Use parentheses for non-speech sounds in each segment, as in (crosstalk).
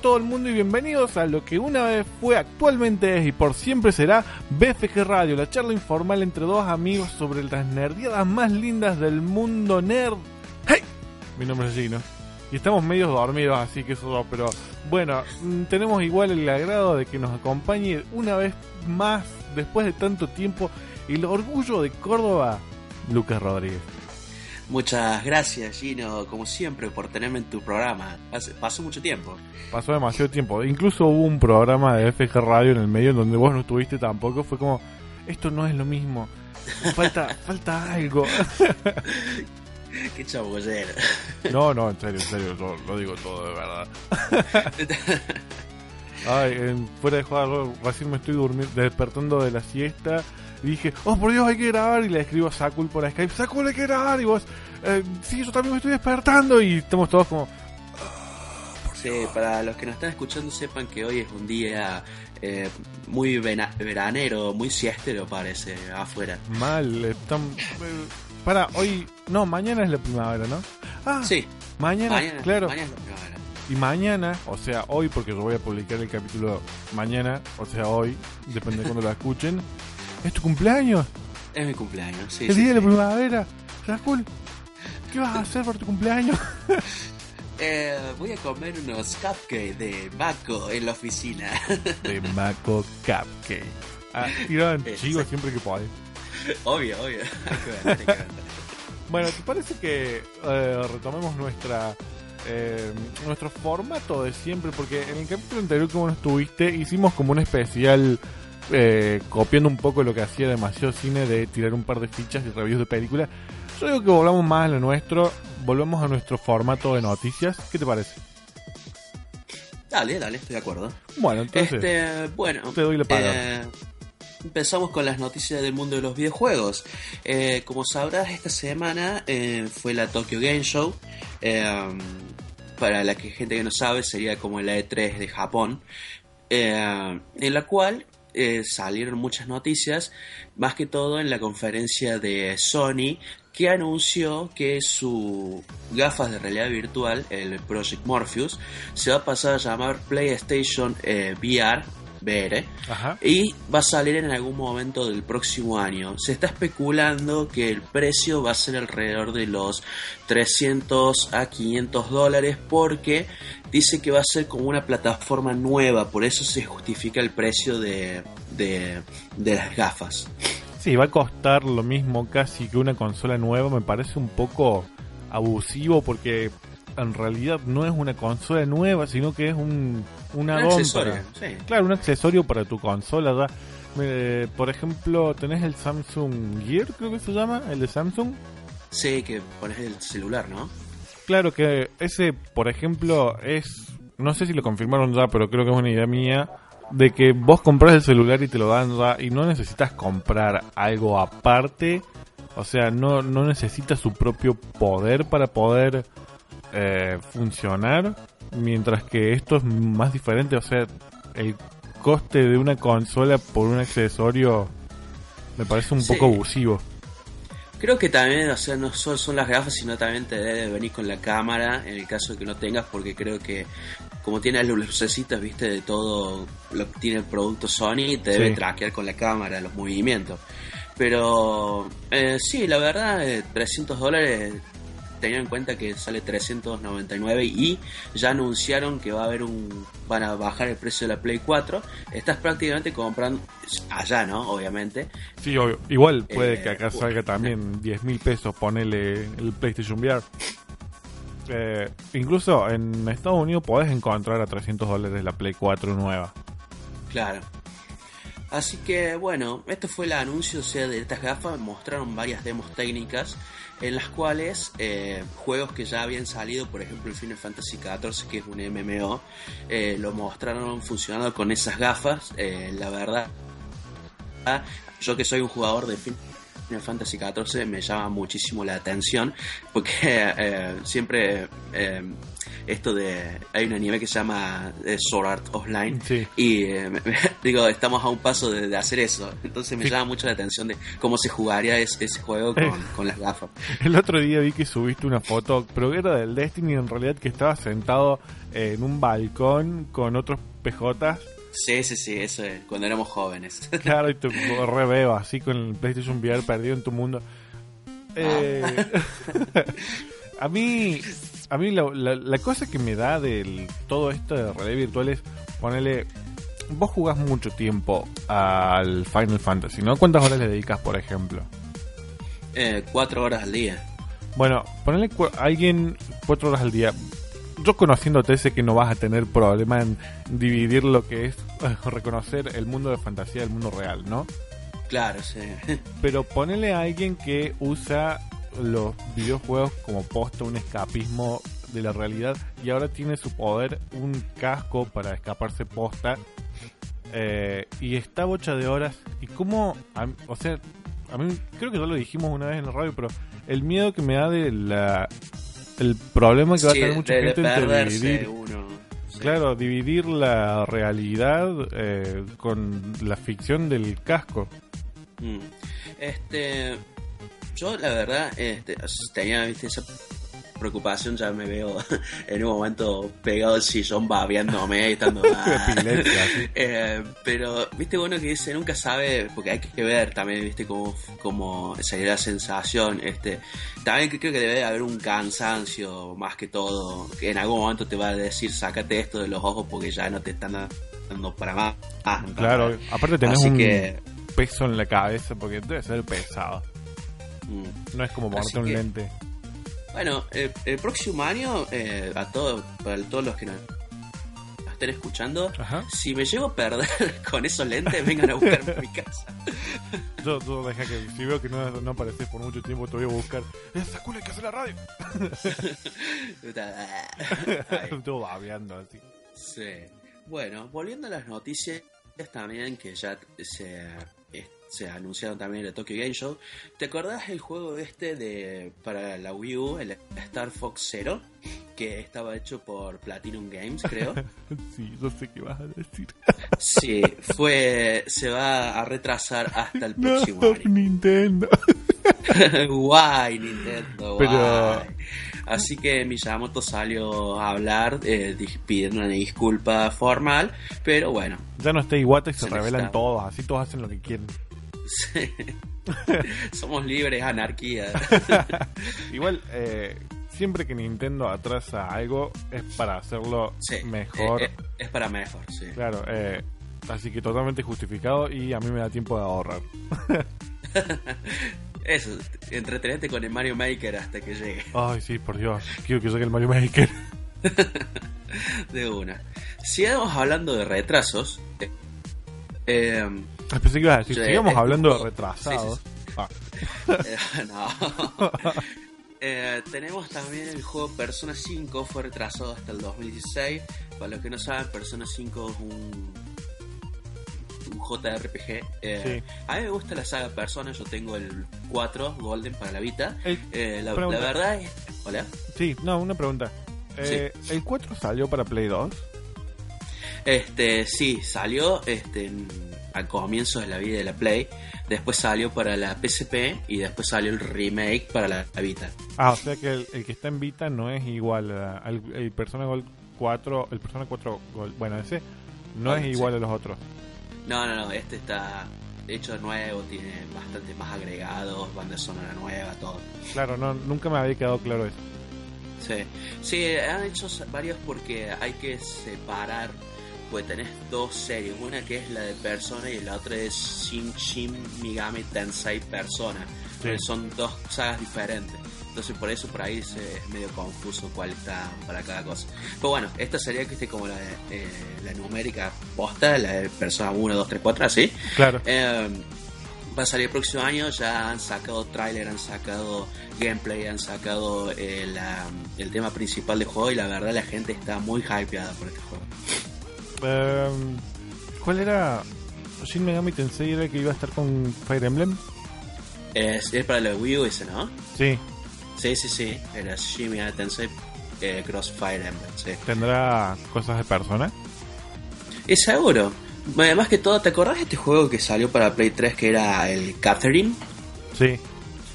todo el mundo y bienvenidos a lo que una vez fue, actualmente es y por siempre será BFG Radio, la charla informal entre dos amigos sobre las nerdiadas más lindas del mundo nerd. ¡Hey! Mi nombre es Gino. Y estamos medio dormidos, así que eso, pero bueno, mm, tenemos igual el agrado de que nos acompañe una vez más, después de tanto tiempo, el orgullo de Córdoba, Lucas Rodríguez. Muchas gracias, Gino, como siempre, por tenerme en tu programa. Hace- pasó mucho tiempo. Pasó demasiado tiempo. Incluso hubo un programa de FG Radio en el medio en donde vos no estuviste tampoco. Fue como, esto no es lo mismo. Falta, (laughs) falta algo. (laughs) Qué chabollero. No, no, en serio, en serio, lo, lo digo todo de verdad. (laughs) Ay, en- fuera de jugar, recién me estoy durmiendo, despertando de la siesta. Y dije, oh por Dios, hay que grabar. Y le escribo a Sakul por Skype, Sakul, hay que grabar. Y vos, eh, sí, yo también me estoy despertando. Y estamos todos como, Sí, para los que nos están escuchando, sepan que hoy es un día eh, muy veranero, muy siestero, parece, afuera. mal. Están, eh, para, hoy, no, mañana es la primavera, ¿no? Ah, Sí, mañana, mañana, claro. mañana es la primavera. Y mañana, o sea, hoy, porque yo voy a publicar el capítulo mañana, o sea, hoy, depende de cuando lo escuchen, es tu cumpleaños, Es mi cumpleaños, sí. el sí, día de la primavera. Cool. ¿Qué vas a hacer por tu cumpleaños? (laughs) Eh, voy a comer unos cupcakes de Baco en la oficina. (laughs) De Maco Cupcake. Ah, tiran chivos siempre que podés. obvio, obvio. (laughs) Hay que vender, hay que vender. Bueno, ¿te parece que eh, retomemos nuestra eh, nuestro formato de siempre? Porque en el capítulo anterior que vos no estuviste, hicimos como un especial eh, copiando un poco lo que hacía demasiado cine de tirar un par de fichas y reviews de películas. Yo digo que volvamos más a lo nuestro, volvemos a nuestro formato de noticias. ¿Qué te parece? Dale, dale, estoy de acuerdo. Bueno, entonces, Este, bueno, te doy la palabra. eh, empezamos con las noticias del mundo de los videojuegos. Eh, como sabrás, esta semana eh, fue la Tokyo Game Show. para la que gente que no sabe, sería como la E3 de Japón. en la cual eh, salieron muchas noticias, más que todo en la conferencia de Sony, que anunció que su gafas de realidad virtual, el Project Morpheus, se va a pasar a llamar PlayStation eh, VR, VR, ajá. y va a salir en algún momento del próximo año. Se está especulando que el precio va a ser alrededor de los 300 a 500 dólares porque dice que va a ser como una plataforma nueva, por eso se justifica el precio de, de, de las gafas. Sí, va a costar lo mismo casi que una consola nueva. Me parece un poco abusivo porque en realidad no es una consola nueva, sino que es un, un Un accesorio, para- sí. Claro, un accesorio para tu consola. ya. Eh, por ejemplo, tenés el Samsung Gear, creo que se llama, el de Samsung. Sí, que pones el celular, ¿no? Claro que ese, por ejemplo, es. No sé si lo confirmaron ya, pero creo que es una idea mía. De que vos compras el celular y te lo dan ya y no necesitas comprar algo aparte. O sea, no, no necesita su propio poder para poder eh, funcionar. Mientras que esto es más diferente. O sea, el coste de una consola por un accesorio me parece un Sí. poco abusivo. Creo que también, o sea, no solo son las gafas, sino también te debe venir con la cámara, en el caso de que no tengas, porque creo que como tiene las lucecitas, viste, de todo lo que tiene el producto Sony, te debe traquear con la cámara los movimientos. Pero eh, sí, la verdad, eh, 300 dólares, teniendo en cuenta que sale 399 y ya anunciaron que va a haber un van a bajar el precio de la Play 4. Estás prácticamente comprando allá, ¿no? Obviamente. Sí, obvio. Igual puede Eh, que acá salga también (laughs) 10 mil pesos, ponele el PlayStation VR. Eh, incluso en Estados Unidos podés encontrar a 300 dólares la Play 4 nueva. Claro. Así que bueno, esto fue el anuncio o sea, de estas gafas. Mostraron varias demos técnicas en las cuales eh, juegos que ya habían salido, por ejemplo el Final Fantasy XIV, que es un MMO, eh, lo mostraron funcionando con esas gafas. Eh, la verdad, yo que soy un jugador de Final Fantasy XIV me llama muchísimo la atención porque (laughs) eh, siempre eh, esto de hay un anime que se llama eh, Sword Art Online Sí. y eh, (laughs) me- digo estamos a un paso de, de hacer eso entonces me Sí. llama mucho la atención de cómo se jugaría es- ese juego con, con las gafas (laughs) El otro día vi que subiste una foto, pero era del Destiny en realidad que estaba sentado en un balcón con otros PJs. Sí sí sí eso es cuando éramos jóvenes (laughs) Claro, y te re veo así con el PlayStation VR perdido en tu mundo. Eh, (laughs) a mí, a mí la, la- la cosa que me da del todo esto de realidad virtual es ponerle. Vos jugás mucho tiempo al Final Fantasy, ¿no? ¿Cuántas horas le dedicas, por ejemplo? Eh, cuatro horas al día Bueno, ponerle a alguien cuatro horas al día. Yo conociéndote sé que no vas a tener problema en dividir lo que es eh, reconocer el mundo de fantasía del mundo real, ¿no? claro sí. (laughs) Pero ponele a alguien que usa los videojuegos como posta, un escapismo de la realidad y ahora tiene su poder un casco para escaparse posta eh, y está bocha de horas. Y cómo, a- o sea, a mí creo que ya lo dijimos una vez en la radio, pero el miedo que me da de la el problema que va a Sí, tener mucha de- de gente entre perderse dividir uno sí. Claro, dividir la realidad eh, con la ficción del casco. Mm. Este, yo la verdad, este, tenía ¿viste, esa preocupación, ya me veo (laughs) en un momento pegado al sillón babeándome y estando... (laughs) (laughs) Eh, pero, viste, bueno que dice, nunca sabe, porque hay que ver también, viste, cómo, cómo sería la sensación. Este, también creo que debe haber un cansancio, más que todo, que en algún momento te va a decir, sácate esto de los ojos porque ya no te están dando para más. Ah, Claro, aparte tenés Así un que- peso en la cabeza porque debe ser pesado. Mm. No es como ponerte un que- lente. Bueno, el, el próximo año, eh, a todos, para todos los que nos estén escuchando, Ajá. si me llevo a perder (laughs) con esos lentes, vengan a buscarme a mi (laughs) casa. Yo, yo deja que si veo que no, no apareces por mucho tiempo, te voy a buscar. ¡Eh, Sakura, hay que hacer la radio! (laughs) Todo babeando así. sí. Bueno, volviendo a las noticias también que ya se, se anunciaron también en el Tokyo Game Show. ¿Te acordás el juego este de para la Wii U, el Star Fox Zero? Que estaba hecho por Platinum Games, creo. (laughs) Sí, yo sé qué vas a decir. Sí, fue. Se va a retrasar hasta el (laughs) No, próximo año. Nintendo. (laughs) guay, Nintendo, Pero- guay. Así que Miyamoto salió a hablar, eh, pidiendo una disculpa formal, pero bueno. Ya no está Iwata y se, Se revelan todos, así todos hacen lo que quieren. Sí. (laughs) Somos libres, anarquía. (laughs) Igual, eh, siempre que Nintendo atrasa algo es para hacerlo Sí, mejor. eh, eh, es para mejor, sí. Claro, eh, así que totalmente justificado y a mí me da tiempo de ahorrar. (laughs) Eso, entretenete con el Mario Maker hasta que llegue. Ay, sí, por Dios, quiero que llegue el Mario Maker. De una. Sigamos hablando de retrasos. eh, eh, Pensé que ibas a decir, Sí, sigamos hablando de retrasados. sí, (laughs) Ah, Eh, no. (laughs) Eh, tenemos también el juego Persona 5, fue retrasado hasta el 2016. Para los que no saben, Persona 5 es un, un JRPG. Eh, A mí me gusta la saga Persona, yo tengo el 4 Golden para la Vita. El- Eh, la, verdad es... Hola. sí, no, una pregunta. ¿El 4 salió para Play 2? Este, sí, salió este, en- al comienzo de la vida de la Play. Después salió para la PSP y después salió el remake para la, la Vita. Ah, o sea que el, el que está en Vita no es igual a- al el Persona Gold 4, el Persona 4 Gold, bueno, ese no Ah, es sí. igual a los otros. No, no, no, este está hecho nuevo, tiene bastante más agregados, banda sonora nueva, todo. Claro, no, nunca me había quedado claro eso. Sí, sí, han hecho varios porque hay que separar, pues tenés dos series, una que es la de Persona y la otra es Shin Shin Megami Tensei Persona. Sí. Son dos sagas diferentes. Entonces por eso por ahí se- es medio confuso cuál está para cada cosa. Pero bueno, esta sería que esté como la, eh, la numérica posta, la de persona 1, 2, 3, 4, así. Claro. Eh, va a salir el próximo año, ya han sacado tráiler, han sacado gameplay, han sacado eh, la- el tema principal del juego y la verdad la gente está muy hypeada por este juego. Em, ¿Cuál era? Shin Megami Tensei era el que iba a estar con Fire Emblem. Es, es para la Wii U ese, ¿no? Sí, Sí, sí, sí, era Shin Megami Tensei eh, Crossfire Emblem, sí. tendrá cosas de persona. Y seguro. Además que todo, ¿te acordás de este juego que salió para Play 3 que era el Catherine? Sí,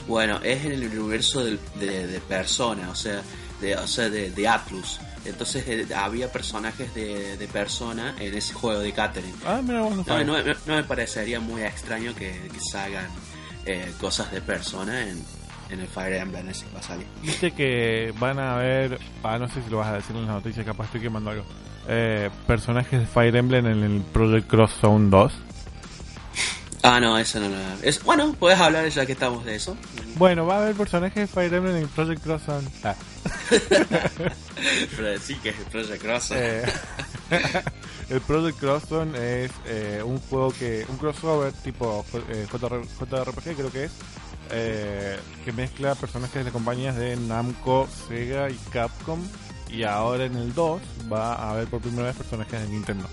Bueno, es en el universo del- de, de Persona, o sea, de, o sea, de, de Atlus. Entonces eh, había personajes de, de Persona en ese juego de Catherine. ah, mira, bueno, No, no, no- no me parecería muy extraño que, que salgan eh, cosas de Persona en, en el Fire Emblem ese va a salir. Viste que van a haber, ah, no sé si lo vas a decir en las noticias, capaz estoy quemando algo. Eh, personajes de Fire Emblem en el Project Cross Zone 2. Ah, no, eso no, no. Es, bueno, puedes hablar ya que estamos de eso. Bueno, va a haber personajes de Fire Emblem en Project Cross. Ah, (laughs) Pero sí que es el Project Cross. eh, (laughs) el Project Cross es eh, un juego que, un crossover tipo eh, JR JRPG creo que es, eh, que mezcla personajes de compañías de Namco, Sega y Capcom. Y ahora en el 2 va a haber por primera vez personajes de Nintendo.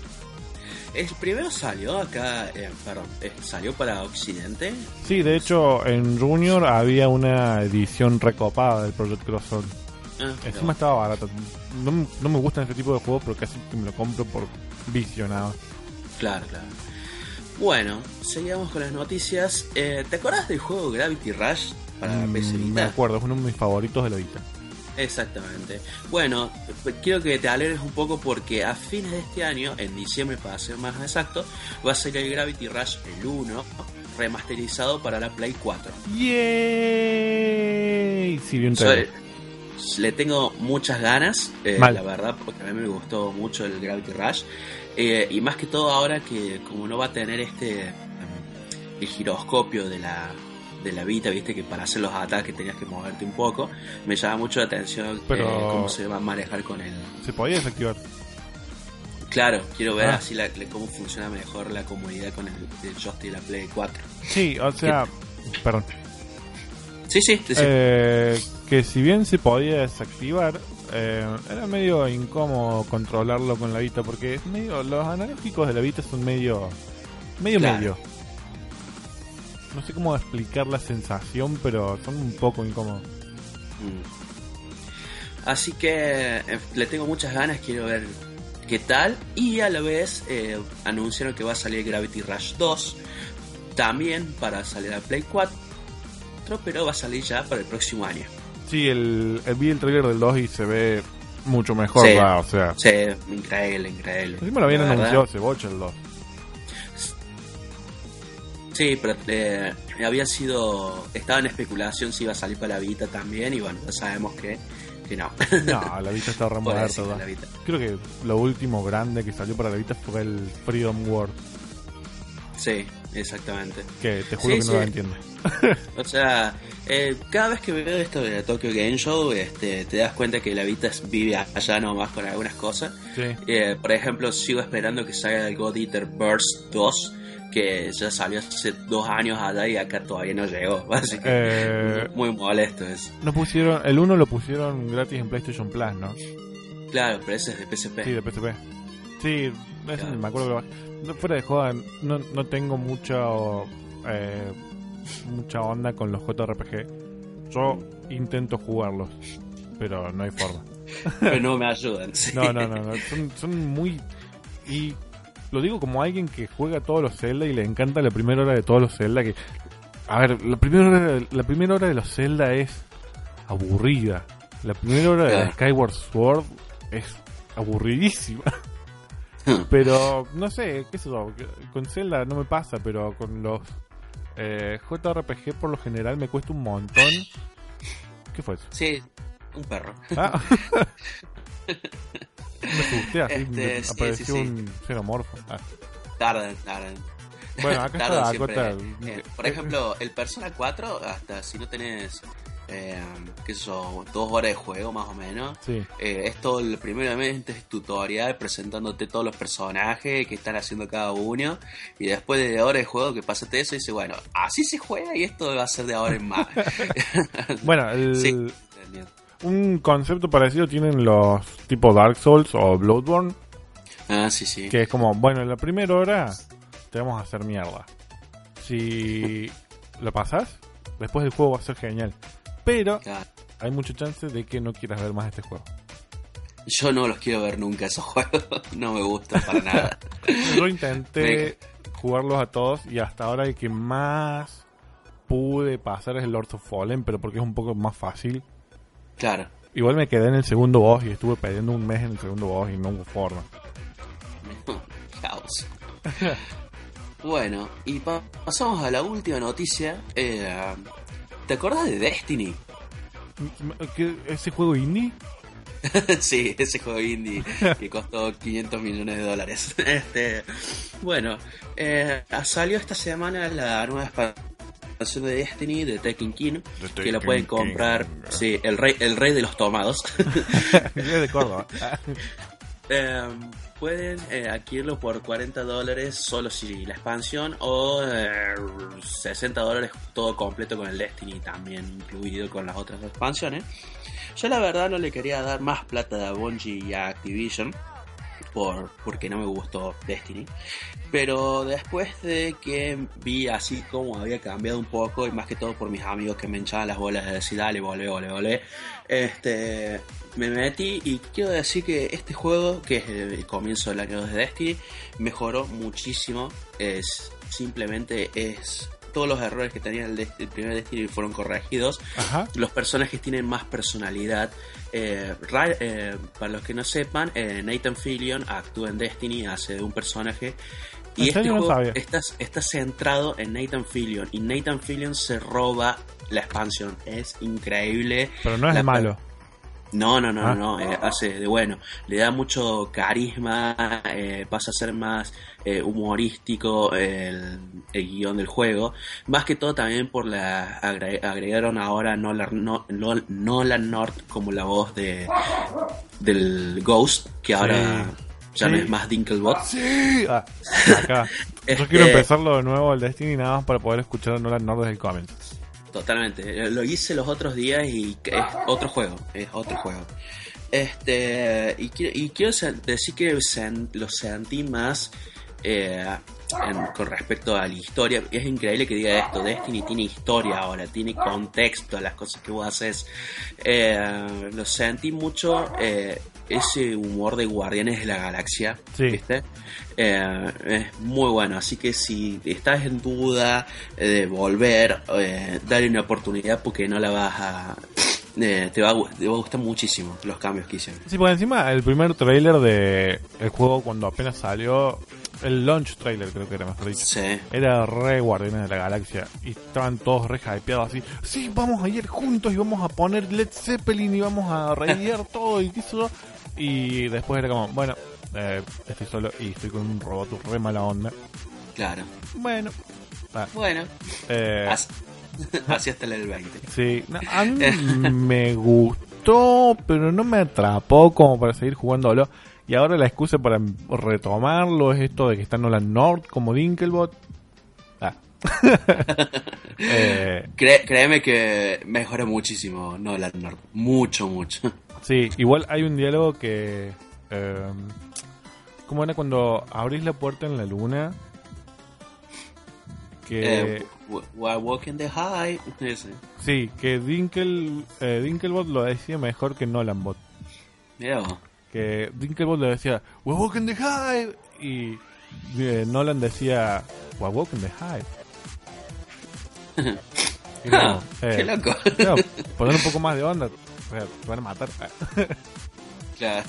El primero salió acá, eh, perdón, eh, salió para Occidente. Sí, de hecho en Junior había una edición recopada del Project Cross Zone. Ah, Encima no. estaba barato. No, no me gustan este tipo de juegos, pero casi que me lo compro por visionado. Claro, claro. Bueno, seguimos con las noticias. Eh, ¿Te acuerdas del juego Gravity Rush para Mm, PC me Vita? acuerdo, es uno de mis favoritos de la Vita. Exactamente. Bueno, quiero que te alegres un poco porque a fines de este año, en diciembre para ser más exacto, va a salir el Gravity Rush el 1 remasterizado para la Play 4. ¡Yay! Sí, Soy- trailer. le tengo muchas ganas, eh, la verdad, porque a mí me gustó mucho el Gravity Rush. Eh, y más que todo ahora que como no va a tener este mm, el giroscopio de la de la Vita, viste que para hacer los ataques tenías que moverte un poco, me llama mucho la atención Pero- eh, cómo se va a manejar con el... Se podía desactivar. Claro, quiero ver Ah. así la- la- cómo funciona mejor la comodidad con el, el joystick y la Play 4. Sí, o sea, perdón. Sí, sí, sí, sí. Eh, que si bien se podía desactivar, eh, era medio incómodo controlarlo con la Vita porque es medio, los analógicos de la Vita son medio, medio Claro. medio. No sé cómo explicar la sensación, pero son un poco incómodos. Mm. Así que eh, le tengo muchas ganas, quiero ver qué tal. Y a la vez eh, anunciaron que va a salir Gravity Rush 2 también para salir a Play 4, pero va a salir ya para el próximo año. Sí, el, el- vi el trailer del 2 y se ve mucho mejor, Sí. va, o sea. Sí, increíble, increíble. Encima lo habían anunciado hace bocha el 2. Sí, pero eh, había sido. Estaba en especulación si iba a salir para la Vita también, y bueno, ya sabemos que, que no. No, la Vita está (laughs) re Por muerta, decirlo, ¿verdad? la Vita. Creo que lo último grande que salió para la Vita fue el Freedom World, Sí, exactamente. que te juro Sí, que no sí. lo entiendo. (laughs) O sea, eh, cada vez que veo esto de Tokyo Game Show, este, te das cuenta que la Vita vive allá nomás con algunas cosas. Sí. Eh, por ejemplo, sigo esperando que salga el God Eater Burst 2, que ya salió hace dos años allá y acá todavía no llegó. (laughs) Así que Eh, muy molesto eso. no pusieron, el 1 lo pusieron gratis en PlayStation Plus, ¿no? Claro, pero ese es de PSP. Sí, de PSP. Sí, Claro. me acuerdo que no, fuera de joda, no, no tengo mucha eh, mucha onda con los JRPG. Yo intento jugarlos, pero no hay forma. (laughs) Pero no me ayudan. (laughs) sí. No, no, no, no. Son, son muy... Y lo digo como alguien que juega todos los Zelda y le encanta la primera hora de todos los Zelda. Que, a ver, la primera hora de, la primera hora de los Zelda es aburrida. La primera hora de Claro. Skyward Sword es aburridísima. (laughs) Pero, no sé, qué sé yo, con Zelda no me pasa, pero con los eh, JRPG por lo general me cuesta un montón. ¿Qué fue eso? Sí, un perro. Ah. (laughs) me asusté así, Este, apareció sí, sí. un xenomorfo. Ah. Tardan. Bueno, acá está. Dakota. Eh, por ejemplo, el Persona 4, hasta si no tenés eh, qué sé yo, dos horas de juego más o menos. Sí. Eh, es todo, el, primeramente es tutorial presentándote todos los personajes que están haciendo cada uno. Y después de horas de juego que pasaste eso, y dice, bueno, así se juega y esto va a ser de ahora en más. (laughs) (laughs) Bueno, el, Sí. Un concepto parecido tienen los tipo Dark Souls o Bloodborne, Ah, sí, sí. que es como, bueno, en la primera hora te vamos a hacer mierda. Si lo pasas, después del juego va a ser genial. Pero hay mucha chance de que no quieras ver más este juego. Yo no los quiero ver nunca esos juegos. (laughs) no me gustan para nada. (laughs) Yo intenté jugarlos a todos y hasta ahora el que más pude pasar es el Lord of Fallen, pero porque es un poco más fácil. Claro. Igual me quedé en el segundo boss y estuve perdiendo un mes en el segundo boss y no hubo forma. (laughs) Caos. (laughs) bueno, y pa- pasamos a la última noticia. Eh, ¿Te acordás de Destiny? ¿Qué- ¿Ese juego indie? (laughs) sí, ese juego indie que costó 500 millones de dólares. Este, bueno, eh, salió esta semana la nueva expansión de Destiny de Tekken King, que la pueden comprar, sí, el rey, el rey de los tomados. (laughs) de Córdoba. (laughs) Eh, pueden eh, adquirirlo por 40 dólares solo si la expansión o eh, 60 dólares todo completo con el Destiny también incluido con las otras expansiones. Yo la verdad no le quería dar más plata a Bungie y a Activision por, porque no me gustó Destiny. Pero después de que vi así como había cambiado un poco, y más que todo por mis amigos que me hinchaban las bolas de decir dale, volvé, volvé, volvé, este, me metí y quiero decir que este juego, que es el comienzo del año de Destiny, mejoró muchísimo. Es simplemente es todos los errores que tenía el, el primer Destiny fueron corregidos. Ajá. Los personajes tienen más personalidad. Eh, eh, para los que no sepan, eh, Nathan Fillion actúa en Destiny, hace de un personaje. Y ¿En este? No juego está, está centrado en Nathan Fillion. Y Nathan Fillion se roba la expansión. Es increíble. Pero no es La- malo. No, no, no, Ah. no, eh, hace de bueno, le da mucho carisma, eh, pasa a ser más eh, humorístico el, el guion del juego, más que todo también por la agre- agregaron ahora Nolan, no, no- Nolan North como la voz de del Ghost, que ahora ya no Sí. es más Dinklebot. Sí. Ah, acá. (laughs) Yo quiero empezarlo de nuevo el Destiny nada más para poder escuchar a Nolan North desde el comienzo. Totalmente. Lo hice los otros días y es otro juego. Es otro juego. Este. Y quiero, decir que lo sentí más. eh, con respecto a la historia. Es increíble que diga esto. Destiny tiene historia ahora, tiene contexto a las cosas que vos haces. Eh, lo sentí mucho. eh, ese humor de Guardianes de la Galaxia. Sí. ¿Viste? Eh, es muy bueno, así que si estás en duda eh, de volver, eh, dale una oportunidad porque no la vas a... eh, te, va a, gu- te va a gustar muchísimo los cambios que hicieron. Sí, porque encima el primer trailer de el juego cuando apenas salió, el launch trailer creo que era mejor dicho. Sí, Era re Guardianes de la Galaxia y estaban todos re hypeados así. Sí, vamos a ir juntos y vamos a poner Led Zeppelin y vamos a raidear (laughs) todo y qué sé yo. Y después era como, bueno, eh, estoy solo y estoy con un robot re mala onda. claro. Bueno, ah, Bueno, eh, así, (laughs) así hasta el 20. sí, no, a mí (laughs) me gustó, pero no me atrapó como para seguir jugándolo. Y ahora la excusa para retomarlo es esto de que está Nolan North como Dinkelbot. Ah. (laughs) eh, créeme que mejora muchísimo Nolan North. Mucho, mucho. Sí, igual hay un diálogo que... Eh, ¿Cómo era cuando abrís la puerta en la luna? Que... Eh, while walking the high. Ese. sí, que Dinkel, eh, Dinkelbot lo decía mejor que Nolanbot. Vos. Que Dinkelbot le decía, We're walking the hive. Y eh, Nolan decía, We're walking the como, (laughs) Ah, eh, Qué loco. (laughs) claro, poner un poco más de onda. Te van a matar. (laughs) Claro.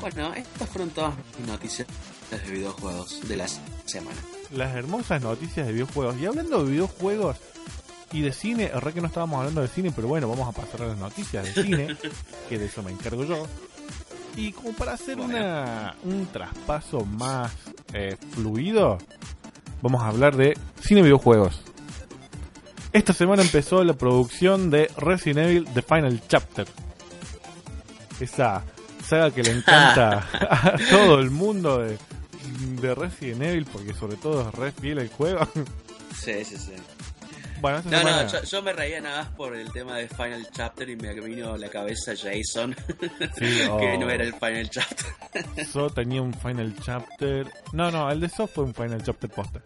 Bueno, estas fueron todas mis noticias de videojuegos de la semana. las hermosas noticias de videojuegos. Y hablando de videojuegos y de cine, es que no estábamos hablando de cine, pero bueno, vamos a pasar a las noticias de cine, (laughs) que de eso me encargo yo. Y como para hacer Bueno. una, un traspaso más eh, fluido, vamos a habbar de cine videojuegos. Esta semana empezó la producción de Resident Evil The Final Chapter. Esa saga que le encanta (laughs) a todo el mundo de, de Resident Evil, porque sobre todo es re fiel el juego. Sí, sí, sí. Bueno, No, semana... no, yo, yo me reía nada más por el tema de Final Chapter y me vino a la cabeza Jason, Sí, oh. (laughs) que no era el Final Chapter. So tenía un Final Chapter. No, no, el de So fue un Final Chapter posta.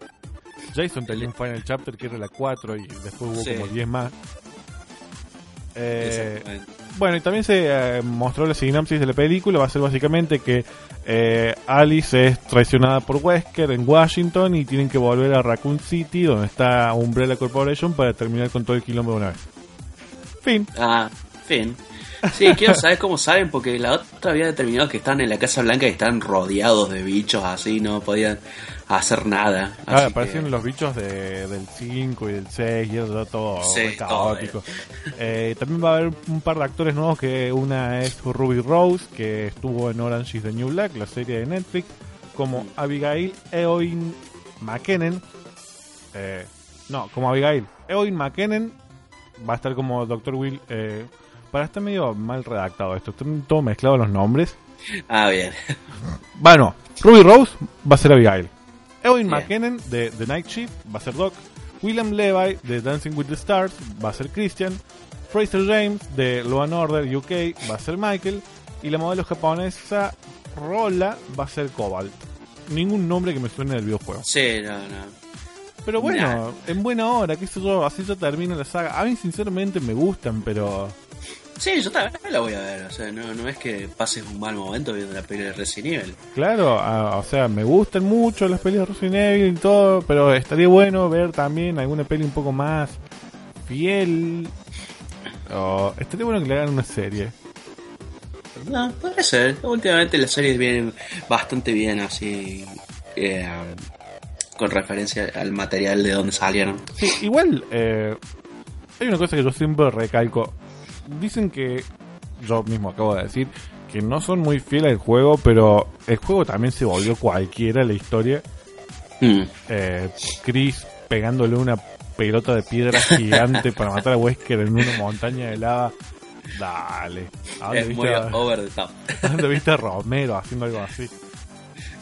Jason tenía un Final Chapter que era la 4 y después hubo Sí. como 10 más. Eh, bueno, y también se eh, mostró la sinopsis de la película. Va a ser básicamente que eh, Alice es traicionada por Wesker en Washington y tienen que volver a Raccoon City, donde está Umbrella Corporation, para terminar con todo el quilombo de una vez. Fin. Ah, fin. Sí, quiero saber cómo saben, porque la otra había determinado que están en la Casa Blanca y están rodeados de bichos así, no podían hacer nada. Ah, Así aparecieron que- los bichos de- del 5 y del 6 y eso todo Sí, re todo, caótico. (laughs) Eh, también va a haber un par de actores nuevos que una es Ruby Rose, que estuvo en Orange is the New Black, la serie de Netflix, como Abigail Eoin McKinnon. Eh, no, como Abigail. Eoin McKinnon va a estar como Dr. Will. Eh, para estar medio mal redactado esto, están todo mezclado los nombres. Ah, bien. Bueno, Ruby Rose va a ser Abigail. Eoin. McKinnon de The Night Shift va a ser Doc. William Levi de Dancing with the Stars va a ser Christian. Fraser James de Law and Order UK va a ser Michael. Y la modelo japonesa Rola va a ser Cobalt. Ningún nombre que me suene del videojuego. Sí, no, no. Pero bueno, Nah. en buena hora, qué sé yo, así yo termino la saga. A mí sinceramente me gustan, pero... Sí, yo también la voy a ver. O sea, no, no es que pases un mal momento viendo la pelea de Resident Evil. Claro, ah, o sea, me gustan mucho las pelis de Resident Evil y todo, pero estaría bueno ver también alguna peli un poco más fiel. O estaría bueno que le hagan una serie. No, puede ser. Últimamente las series vienen bastante bien así. eh, con referencia al material de donde salieron. Sí, igual, eh, hay una cosa que yo siempre recalco. Dicen que, yo mismo acabo de decir, que no son muy fieles al juego, pero el juego también se volvió cualquiera la historia. Mm. Eh, Chris pegándole una pelota de piedra (laughs) gigante para matar a Wesker en una montaña de lava. Dale. ¿A dónde Es muy a- over the top. (laughs) ¿a dónde viste a Romero haciendo algo así?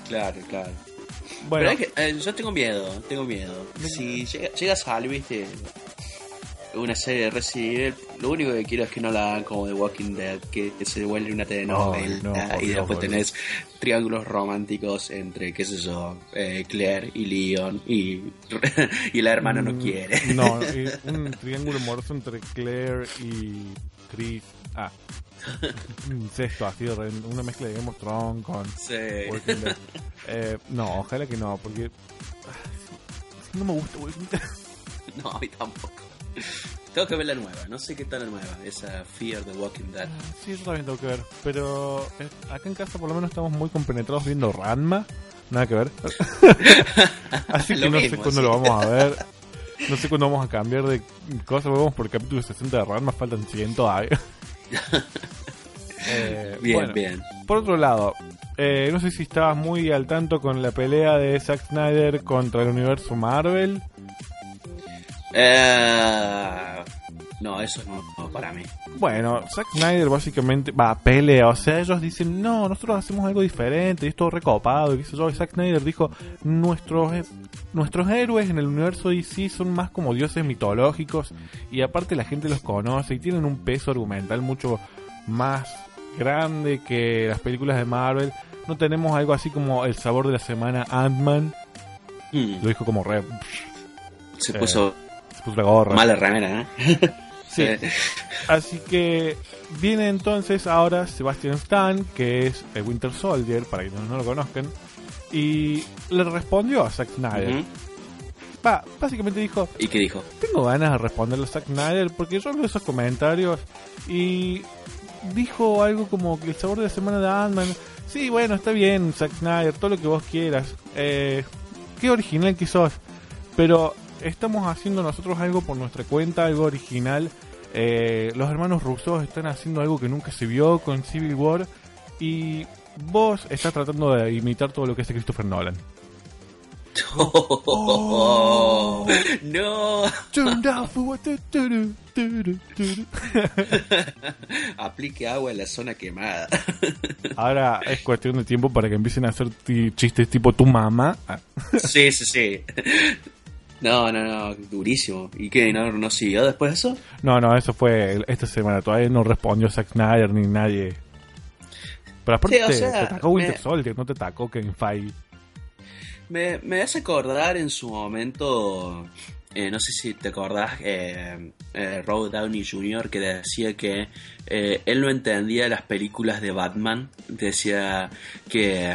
Claro, claro. Bueno, Pero es que, eh, yo tengo miedo, tengo miedo. Si llega, llega a salir, viste, una serie de Resident Evil, lo único que quiero es que no la hagan como The Walking Dead, que, se vuelve una telenovela no, y después tenés triángulos románticos entre, qué sé yo, eh, Claire y Leon y, (laughs) y la hermana no quiere. Mm, no, y (laughs) un triángulo amoroso entre Claire y Chris. Ah, incesto así, una mezcla de Game of Thrones con Sí. Walking Dead. (laughs) Eh, no, ojalá que no, porque ah, no me gusta Walking Dead. No, a mí tampoco. (laughs) Tengo que ver la nueva, no sé qué tal la nueva, esa Fear the Walking Dead. Sí, yo también tengo que ver. Pero eh, acá en casa por lo menos estamos muy compenetrados viendo Ranma. Nada que ver. (laughs) Así que Lo no sé cuándo lo vamos a ver. (laughs) No sé cuándo vamos a cambiar de cosas. Vamos por el capítulo 60 de Ranma. Faltan 100 todavía. Eh, Bien, bueno, bien. Por otro lado, eh, no sé si estabas muy al tanto con la pelea de Zack Snyder contra el universo Marvel. Eh, no, eso no, no para mí. Bueno, Zack Snyder básicamente va a pelea, o sea, ellos dicen, no, nosotros hacemos algo diferente, y es todo recopado, y qué sé yo, y Zack Snyder dijo, nuestros, eh, nuestros héroes en el universo DC son más como dioses mitológicos, y aparte la gente los conoce, y tienen un peso argumental mucho más grande que las películas de Marvel. No tenemos algo así como el sabor de la semana Ant-Man, Hmm, lo dijo como re... se eh, puso se puso la gorra. mala remera, ¿eh? (laughs) Sí. (laughs) Así que viene entonces ahora Sebastian Stan, que es el Winter Soldier, para quienes no lo conozcan, y le respondió a Zack Snyder. Va, básicamente dijo, ¿Y qué dijo? tengo ganas de responderle a Zack Snyder porque yo leo esos comentarios y dijo algo como que el sabor de la semana de Ant-Man. Sí, bueno, está bien, Zack Snyder, todo lo que vos quieras. Eh, qué original que sos. Pero estamos haciendo nosotros algo por nuestra cuenta, algo original. Eh, los hermanos rusos están haciendo algo que nunca se vio con Civil War. Y vos estás tratando de imitar todo lo que hace Christopher Nolan. Oh, (laughs) no. (laughs) Aplique agua en la zona quemada. (laughs) Ahora es cuestión de tiempo para que empiecen a hacer chistes tipo tu mamá. Sí, sí, sí. No, no, no, durísimo. ¿Y qué? ¿No, no siguió después de eso? No, no, eso fue esta semana. Todavía no respondió Zack Snyder ni nadie. Pero aparte Sí, o te, sea, te atacó Winter me- Soldier, no te atacó Kevin Feige. Me, me hace acordar en su momento, eh, no sé si te acordás, eh, eh, Robert Downey Jr. que decía que eh, él no entendía las películas de Batman. Decía que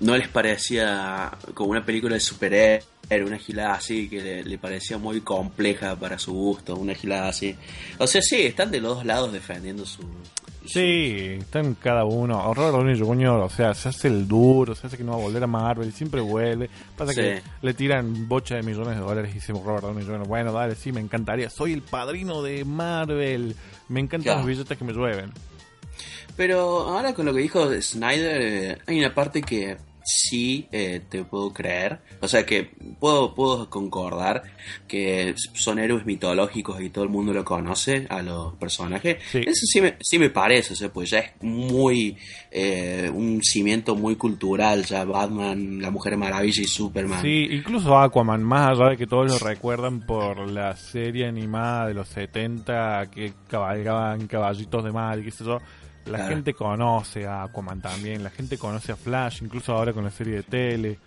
no les parecía como una película de superhéroe, una gilada así, que le, le parecía muy compleja para su gusto, una gilada así. O sea, sí, están de los dos lados defendiendo su... su- Sí, están cada uno. Robert Downey Jr., o sea, se hace el duro, se hace que no va a volver a Marvel, siempre vuelve. Pasa Sí. que le tiran bocha de millones de dólares y dice Robert Downey Jr., bueno, dale, sí, me encantaría. Soy el padrino de Marvel. Me encantan Claro. los billetes que me llueven. Pero ahora con lo que dijo Snyder, eh, hay una parte que sí eh, te puedo creer. O sea que puedo, puedo concordar que son héroes mitológicos y todo el mundo lo conoce a los personajes. Sí. Eso sí me, sí me parece, o sea, pues ya es muy eh, un cimiento muy cultural, ya Batman, la Mujer Maravilla y Superman. Sí, incluso Aquaman, más allá de que todos lo recuerdan por la serie animada de los 70 que cabalgaban caballitos de mar y qué sé yo, la Claro. gente conoce a Aquaman también, la gente conoce a Flash, incluso ahora con la serie de tele,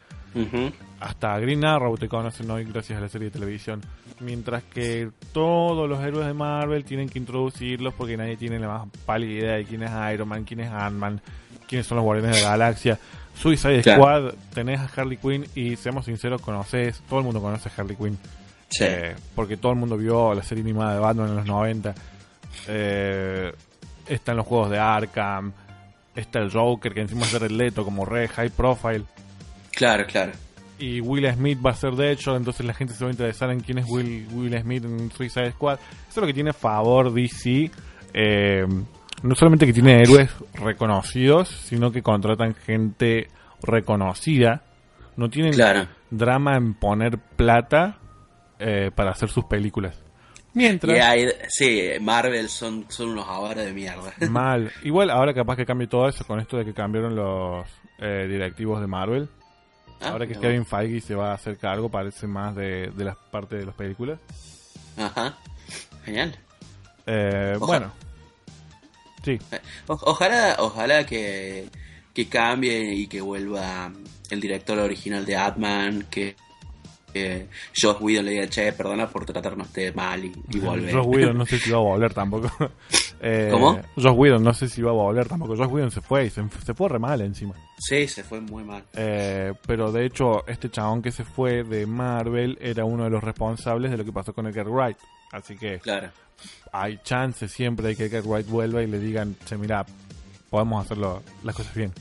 hasta Green Arrow te conocen hoy gracias a la serie de televisión, mientras que todos los héroes de Marvel tienen que introducirlos porque nadie tiene la más pálida idea de quién es Iron Man, quién es Ant-Man, quiénes son los Guardianes de la Galaxia. Suicide Claro. Squad, tenés a Harley Quinn y seamos sinceros, conoces, todo el mundo conoce a Harley Quinn. Sí. Eh, porque todo el mundo vio la serie animada de Batman en los 90. Eh, están los juegos de Arkham. Está el Joker, que encima es de Red Leto, como re high profile. Claro, claro. Y Will Smith va a ser de hecho, entonces la gente se va a interesar en quién es Will, Will Smith en Suicide Squad. Eso es lo que tiene a favor DC. Eh, no solamente que tiene héroes reconocidos, sino que contratan gente reconocida. No tienen Claro. drama en poner plata eh, para hacer sus películas. Mientras, Y sí, Marvel son, son unos avaros de mierda. (laughs) mal. Igual ahora capaz que cambie todo eso con esto de que cambiaron los eh, directivos de Marvel. Ah, ahora que no. Kevin Feige se va a hacer cargo, parece más de, de las partes de las películas. Ajá. Genial. Eh, bueno. Sí, Eh, o- ojalá, ojalá que, que cambie y que vuelva el director original de Atman, que eh, Josh Whedon le diga, che, perdona por tratarnos de mal y, y volver. Josh Whedon no sé si va a volver tampoco. (laughs) Eh, ¿Cómo? Josh Whedon no sé si va a volver tampoco. Josh Whedon se fue y se, se fue re mal encima. Sí, se fue muy mal. Eh, pero de hecho, este chabón que se fue de Marvel era uno de los responsables de lo que pasó con Edgar Wright. Así que Claro. hay chances siempre de que Edgar Wright vuelva y le digan, che, mira, podemos hacerlo las cosas bien.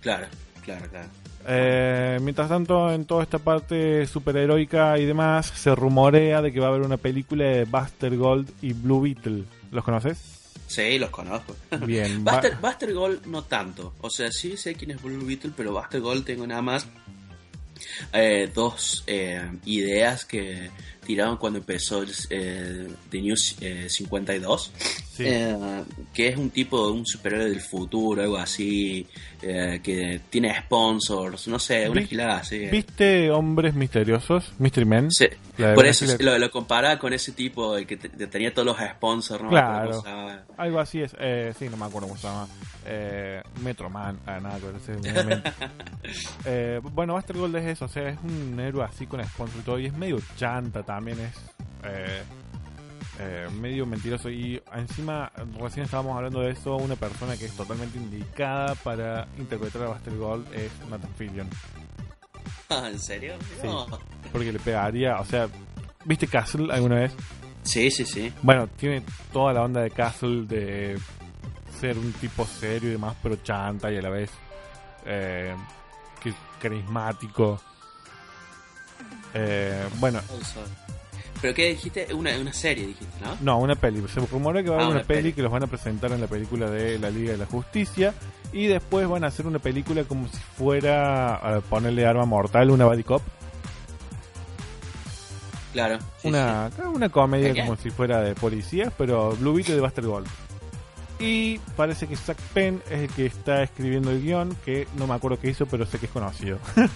Claro, claro, claro. Eh, mientras tanto, en toda esta parte superheroica y demás, se rumorea de que va a haber una película de Buster Gold y Blue Beetle. ¿Los conoces? Sí, los conozco. (laughs) Bien. Buster, Buster Gold no tanto. O sea, sí sé quién es Blue Beetle, pero Buster Gold tengo nada más eh, dos eh, ideas que tiraron cuando empezó eh, The News eh, 52. Sí. Eh, que es un tipo de un superhéroe del futuro, algo así, eh, que tiene sponsors, no sé, una gilada así. ¿Viste Hombres Misteriosos? Mystery Men. Sí, por eso lo, lo comparaba con ese tipo el que te- te tenía todos los sponsors, ¿no? Claro. Algo así es. Eh, sí, no me acuerdo cómo se llama. Metroman. Ah, nada, (laughs) eh, bueno, Buster Gold es eso. O sea, es un héroe así con sponsor y todo. Y es medio chanta también. Es eh, eh, medio mentiroso. Y encima, recién estábamos hablando de eso. Una persona que es totalmente indicada para interpretar a Buster Gold es Nathan Fillion. Ah, ¿En serio? Sí. No. Porque le pegaría. O sea, ¿viste Castle alguna vez? Sí, sí, sí. Bueno, tiene toda la onda de Castle de ser un tipo serio y demás, pero chanta y a la vez eh, que carismático. Eh, bueno, ¿Pero qué dijiste? Una, una serie, dijiste, ¿no? no, una peli. Se rumora que va a Ah, haber una una peli, peli. que los van a presentar en la película de la Liga de la Justicia. Y después van a hacer una película como si fuera a ponerle arma mortal, una body cop. Claro. sí, una, una comedia como si fuera de policías, pero Blue Beetle de Buster Gold. Y parece que Zack Penn es el que está escribiendo el guion, que no me acuerdo qué hizo, pero sé que es conocido. (laughs)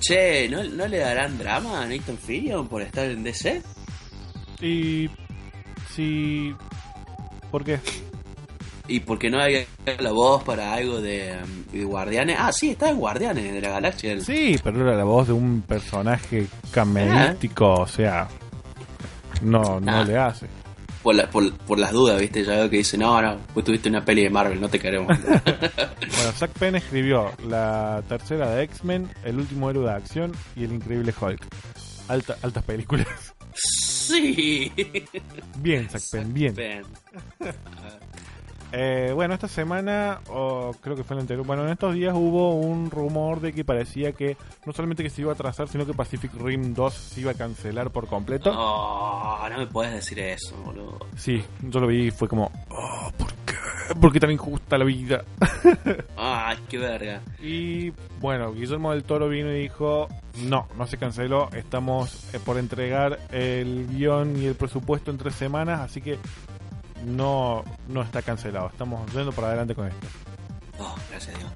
sí. Che, ¿no, ¿no le darán drama a Nathan Fillion por estar en DC? y si... ¿Por qué? ¿Y porque no hay la voz para algo de, de Guardianes? Ah, sí, está en Guardianes de la Galaxia. el- Sí, pero era la voz de un personaje camelístico, o sea... No, no Ah. le hace. Por, la- por, por las dudas, ¿viste? Ya veo que dice, no, no, vos tuviste una peli de Marvel, no te queremos. (laughs) Bueno, Zack Penn escribió la tercera de X-Men, El último héroe de acción y El increíble Hulk. Alta, altas películas. sí. Bien, Zack Penn, bien. Eh, bueno, esta semana, o creo que fue el anterior, bueno, en estos días hubo un rumor de que parecía que no solamente que se iba a atrasar, sino que Pacific Rim 2 se iba a cancelar por completo. Oh, no me puedes decir eso, boludo. Sí, yo lo vi y fue como, oh, ¿por qué? ¿Por qué tan injusta la vida? (laughs) Ay, qué verga. Y bueno, Guillermo del Toro vino y dijo, no, no se canceló, estamos eh, por entregar el guion y el presupuesto en tres semanas, así que no, no está cancelado, estamos yendo para adelante con esto. Oh, gracias a Dios.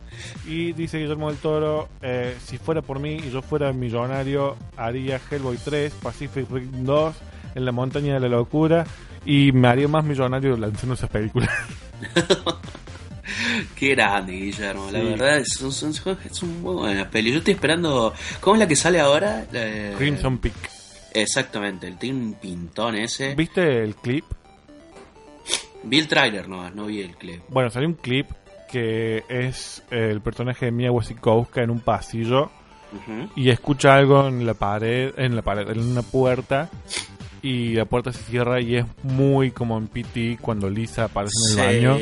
Y dice Guillermo del Toro, eh, si fuera por mí y yo fuera millonario, haría Hellboy 3, Pacific Rim 2, En la montaña de la locura, y me haría más millonario lanzando esas películas. (laughs) Qué grande, Guillermo. La verdad, es, son, son, son muy buenas pelis. Yo estoy esperando. ¿Cómo es la que sale ahora? De- Crimson Peak. Exactamente, el un pintón ese. ¿Viste el clip? Vi el trailer, no, no vi el clip. Bueno, salió un clip que es el personaje de Mia Wasikowska en un pasillo y escucha algo en la pared, en la pared, en una puerta y la puerta se cierra y es muy como en PT cuando Lisa aparece en el Sí. baño.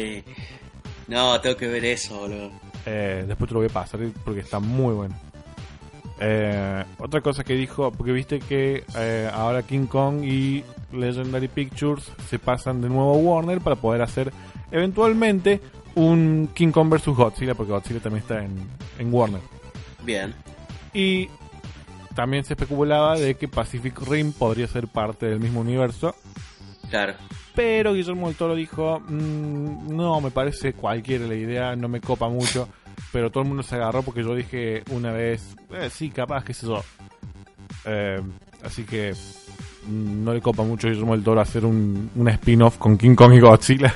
No, tengo que ver eso, boludo. Eh, después te lo voy a pasar porque está muy bueno. Eh, otra cosa que dijo, porque viste que eh, ahora King Kong y Legendary Pictures se pasan de nuevo a Warner para poder hacer eventualmente un King Kong vs Godzilla, porque Godzilla también está en, en Warner. Bien. Y también se especulaba de que Pacific Rim podría ser parte del mismo universo. Claro. Pero Guillermo del Toro dijo, "Mm, no, me parece cualquiera la idea, no me copa mucho. Pero todo el mundo se agarró porque yo dije una vez, "Eh, sí, capaz, qué sé yo. Eh, así que no le copa mucho Guillermo del Toro hacer un, un spin-off con King Kong y Godzilla.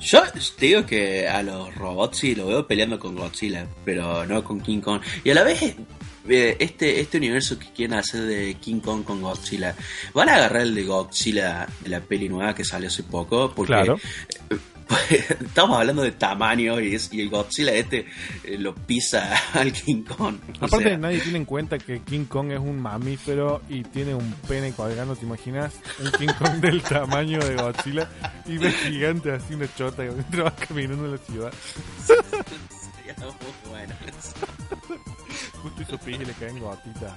Yo te digo que a los robots sí lo veo peleando con Godzilla, pero no con King Kong. Y a la vez, eh, este, este universo que quieren hacer de King Kong con Godzilla, van a agarrar el de Godzilla de la peli nueva que salió hace poco, porque Claro. (laughs) estamos hablando de tamaño y, es- y el Godzilla este eh, lo pisa (laughs) al King Kong. Aparte, sea, nadie tiene en cuenta que King Kong es un mamífero y tiene un pene colgando, ¿te imaginas? Un King Kong del tamaño de Godzilla y ves gigante así una chota que va caminando en la ciudad. (laughs) sería muy bueno. Justo hizo pis y le caen gotitas.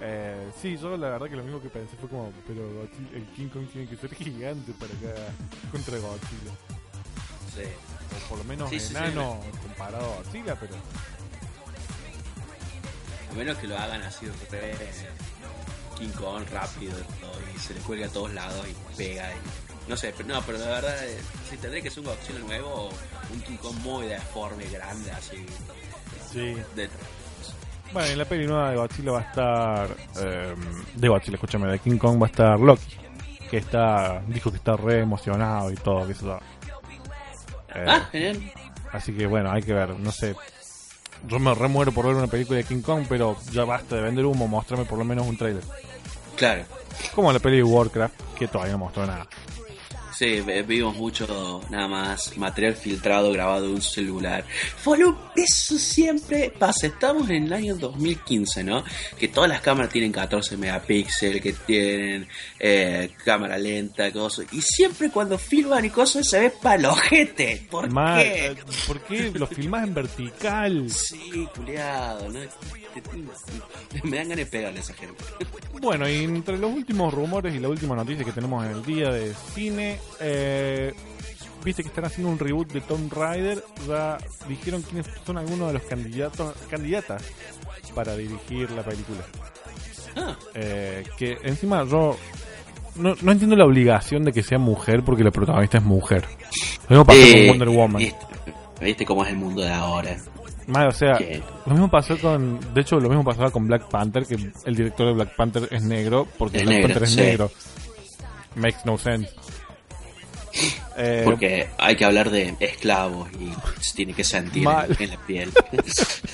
Eh, sí, yo la verdad que lo mismo que pensé fue como, pero Godzilla- el King Kong tiene que ser (laughs) gigante para que haga contra Godzilla. Sí. O por lo menos Sí, sí, sí. enano comparado a Godzilla, pero... A menos que lo hagan así re King Kong rápido y se le cuelga a todos lados y pega y no sé, pero no, pero la verdad eh, sí tendría que ser un Godzilla nuevo o un King Kong muy deforme, grande así Sí. de Bueno, en la peli nueva de Godzilla va a estar. eh, de Godzilla, escúchame, de King Kong va a estar Loki. Que está. Dijo que está re emocionado y todo, que eso. Eh, Ah, genial. Así que bueno, hay que ver, no sé. Yo me remuero por ver una película de King Kong, pero ya basta de vender humo, mostrame por lo menos un trailer. Claro. Como la peli de Warcraft, que todavía no mostró nada. Sí, vimos mucho nada más material filtrado grabado de un celular. Follow, eso siempre pasa. Estamos en el año 2015, ¿no? Que todas las cámaras tienen 14 megapíxeles, que tienen eh, cámara lenta, cosas. Y siempre cuando filman y cosas se ve palojete. ¿Por qué? eh, ¿Por qué lo filmas en vertical? Sí, culiado, ¿no? Me dan ganas de pegarle a esa gente. Bueno, y entre los últimos rumores y la última noticia que tenemos en el día de cine, eh, viste que están haciendo un reboot de Tomb Raider, ya dijeron quiénes son algunos de los candidatos, candidatas para dirigir la película. Ah, Eh, que encima yo no, no entiendo la obligación de que sea mujer porque la protagonista es mujer. Lo mismo pasó eh, con Wonder Woman. Viste, viste cómo es el mundo de ahora. Mal, o sea, lo mismo pasó con. De hecho, lo mismo pasaba con Black Panther, que el director de Black Panther es negro, porque Es Black negro, Panther es sí. negro. Makes no sense. Eh, Porque hay que hablar de esclavos y se tiene que sentir Mal. en, la piel.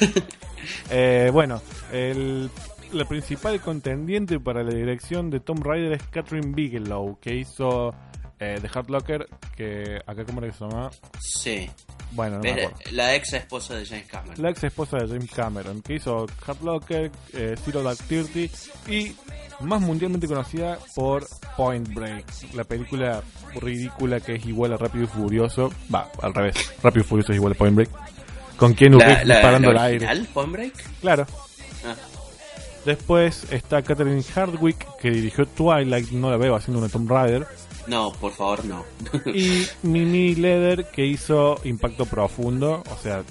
(laughs) eh, bueno, el, la principal contendiente para la dirección de Tomb Raider es Catherine Bigelow, que hizo eh, The Hard Locker, que acá, ¿cómo era que se llama? sí. Bueno, no me acuerdo. la ex esposa de James Cameron. La ex esposa de James Cameron, que hizo Hard Locker, eh, Zero Dark Thirty y más mundialmente conocida por Point Break, la película ridícula que es igual a Rápido y Furioso. Va, al revés, Rápido y Furioso es igual a Point Break. Con La, Reeves disparando al aire. Point Break. Claro. Ah, Después está Catherine Hardwick, que dirigió Twilight, no la veo haciendo una Tomb Raider. No, por favor, no. Y Mimi Leder, que hizo Impacto Profundo, o sea,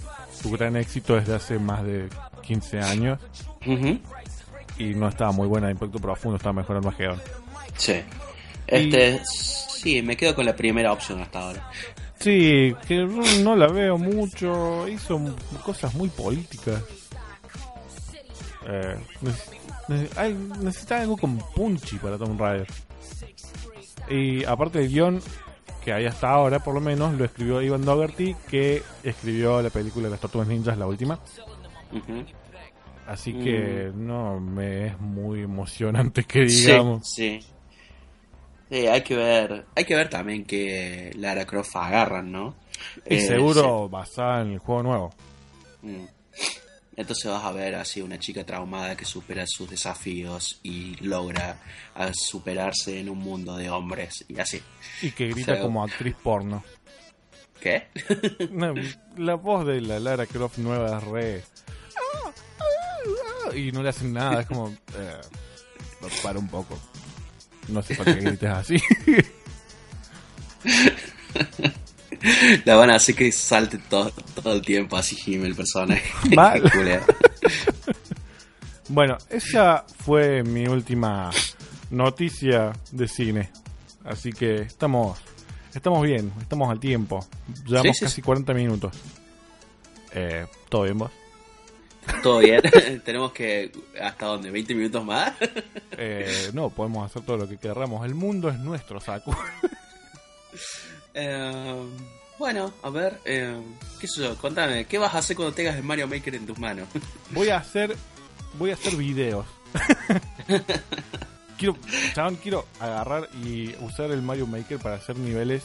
su gran éxito desde hace más de 15 años. Y no estaba muy buena impacto profundo, estaba mejor Armageddon. Sí. Este, sí, me quedo con la primera opción hasta ahora. Sí, que no, la veo mucho, hizo cosas muy políticas. Eh, neces- neces- hay- necesita algo con punchy para Tomb Raider. Y aparte del guion, que hay hasta ahora por lo menos, lo escribió Ivan Dougherty, que escribió la película de las Tortugas Ninjas, la última. Así que no me es muy emocionante que Sí, digamos. sí. Sí, hay que ver, hay que ver también que Lara Croft agarran, ¿no? Y Eh, seguro basada en el juego nuevo. sí. Mm. Entonces vas a ver así una chica traumada que supera sus desafíos y logra superarse en un mundo de hombres y así. Y que grita como actriz porno. ¿Qué? (laughs) No, la voz de la Lara Croft nueva es re. Y no le hacen nada, es como. Eh, para un poco. No sé para qué grites así. (laughs) (laughs) La van a hacer que salte todo, todo el tiempo así gime el personaje. (laughs) Mal. (laughs) Bueno, esa fue mi última noticia de cine. Así que estamos. Estamos bien, estamos al tiempo. Llevamos Sí, sí, casi sí. 40 minutos. Eh, ¿Todo bien vos? Todo bien. Tenemos que. ¿Hasta dónde? ¿20 minutos más? Eh, no, podemos hacer todo lo que querramos. El mundo es nuestro, Saku. Eh, bueno, a ver. eh, ¿Qué sé yo? Contame. ¿Qué vas a hacer cuando tengas el Mario Maker en tus manos? (laughs) Voy a hacer. Voy a hacer videos. (laughs) quiero, chabón, quiero agarrar y usar el Mario Maker para hacer niveles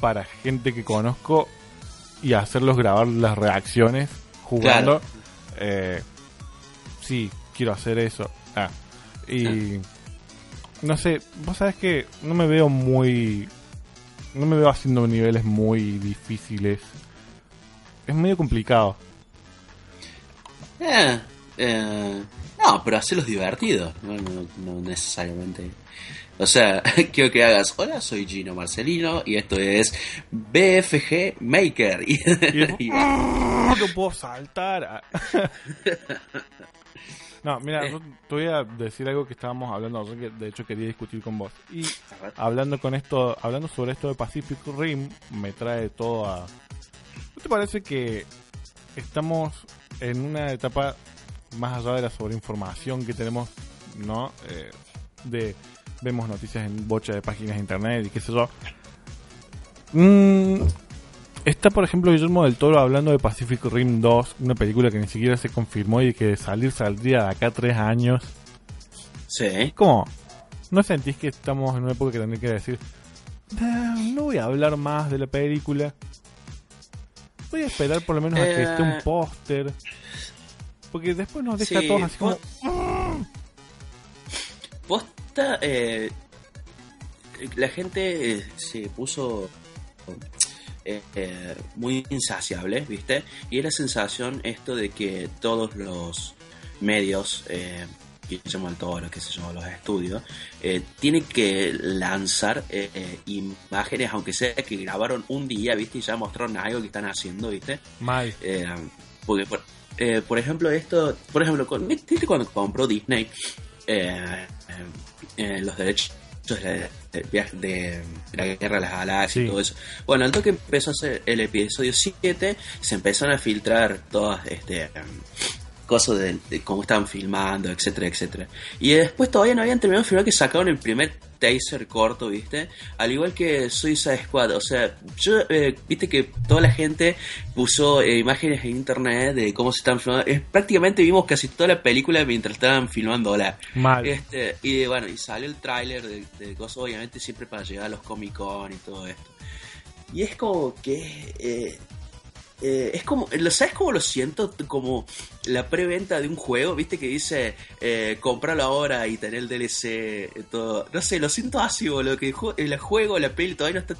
para gente que conozco y hacerlos grabar las reacciones jugando. Eh, sí, quiero hacer eso. Ah, y no sé, vos sabés que no me veo muy. No me veo haciendo niveles muy difíciles. Es medio complicado. Eh, eh, no, pero hacerlos divertidos. No, no, no necesariamente. O sea, (laughs) quiero que hagas. Hola, soy Gino Marcelino y esto es BFG Maker. (laughs) Y, Y y- (laughs) no puedo saltar. No, mira, Eh. yo te voy a decir algo que estábamos hablando, que de hecho quería discutir con vos. Y hablando con esto, hablando sobre esto de Pacific Rim, me trae todo a. ¿No te parece que estamos en una etapa más allá de la sobreinformación que tenemos, ¿no? Eh, de vemos noticias en bocha de páginas de internet y qué sé yo. Mm, está, por ejemplo, Guillermo del Toro hablando de Pacific Rim 2, una película que ni siquiera se confirmó y que salir saldría de acá a tres años. Sí. ¿Cómo? ¿No sentís que estamos en una época que tendría que decir, "Ah, no voy a hablar más de la película? Voy a esperar por lo menos a que Eh. esté un póster. Porque después nos deja Sí, todos así como... Posta, eh, la gente eh, se puso eh, eh, muy insaciable, ¿viste? Y es la sensación esto de que todos los medios eh, Guillermo del Toro, qué sé yo, los estudios, eh, tiene que lanzar eh, imágenes, aunque sea que grabaron un día, ¿viste? Y ya mostraron algo que están haciendo, ¿viste? Mal. Porque, por, por ejemplo, esto, por ejemplo, con- ¿viste cuando compró Disney los derechos de, de viaje- de la guerra de las galaxias Sí. y todo eso? Bueno, al toque empezó a hacer el episodio 7, se empezaron a filtrar todas este cosas de, de cómo estaban filmando, etcétera, etcétera. Y después todavía no habían terminado de filmar que sacaron el primer taser corto, ¿viste? Al igual que Suicide Squad, o sea, yo, eh, viste que toda la gente puso eh, imágenes en internet de cómo se están filmando. Es, prácticamente vimos casi toda la película mientras estaban filmándola. Mal. Este, y bueno, y salió el tráiler de, de cosas, obviamente siempre para llegar a los Comic Con y todo esto. Y es como que... eh, eh, es como, ¿lo sabes cómo lo siento? Como la preventa de un juego, viste que dice eh, compralo ahora y tener el DLC, eh, todo. No sé, lo siento así, boludo, que el jue- el juego, la peli todavía no está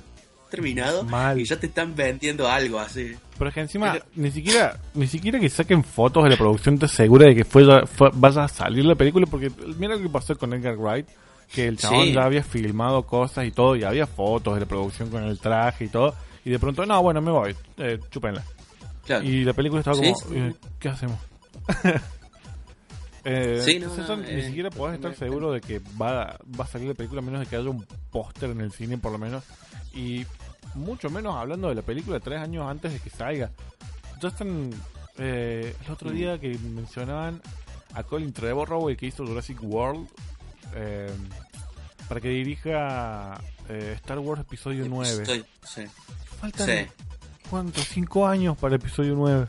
terminado Mal. y ya te están vendiendo algo así. Pero es que encima, Pero- ni siquiera ni siquiera que saquen fotos de la producción te asegura de que fue, fue- vaya a salir la película, porque mira lo que pasó con Edgar Wright, que el chabón Sí. ya había filmado cosas y todo, y había fotos de la producción con el traje y todo, y de pronto, no, bueno, me voy, eh, chúpenla. Claro. Y la película estaba como, sí. eh, ¿qué hacemos? (laughs) Eh, Sí, no, entonces no, son- eh, ni siquiera podés estar seguro de que va, va a salir la película a menos de que haya un póster en el cine por lo menos y mucho menos hablando de la película tres años antes de que salga ya están eh, el otro Mm. día que mencionaban a Colin Trevorrow el que hizo Jurassic World para que dirija Star Wars episodio 9 Estoy- sí. Faltan Sí. ¿cuántos? cinco años para el episodio 9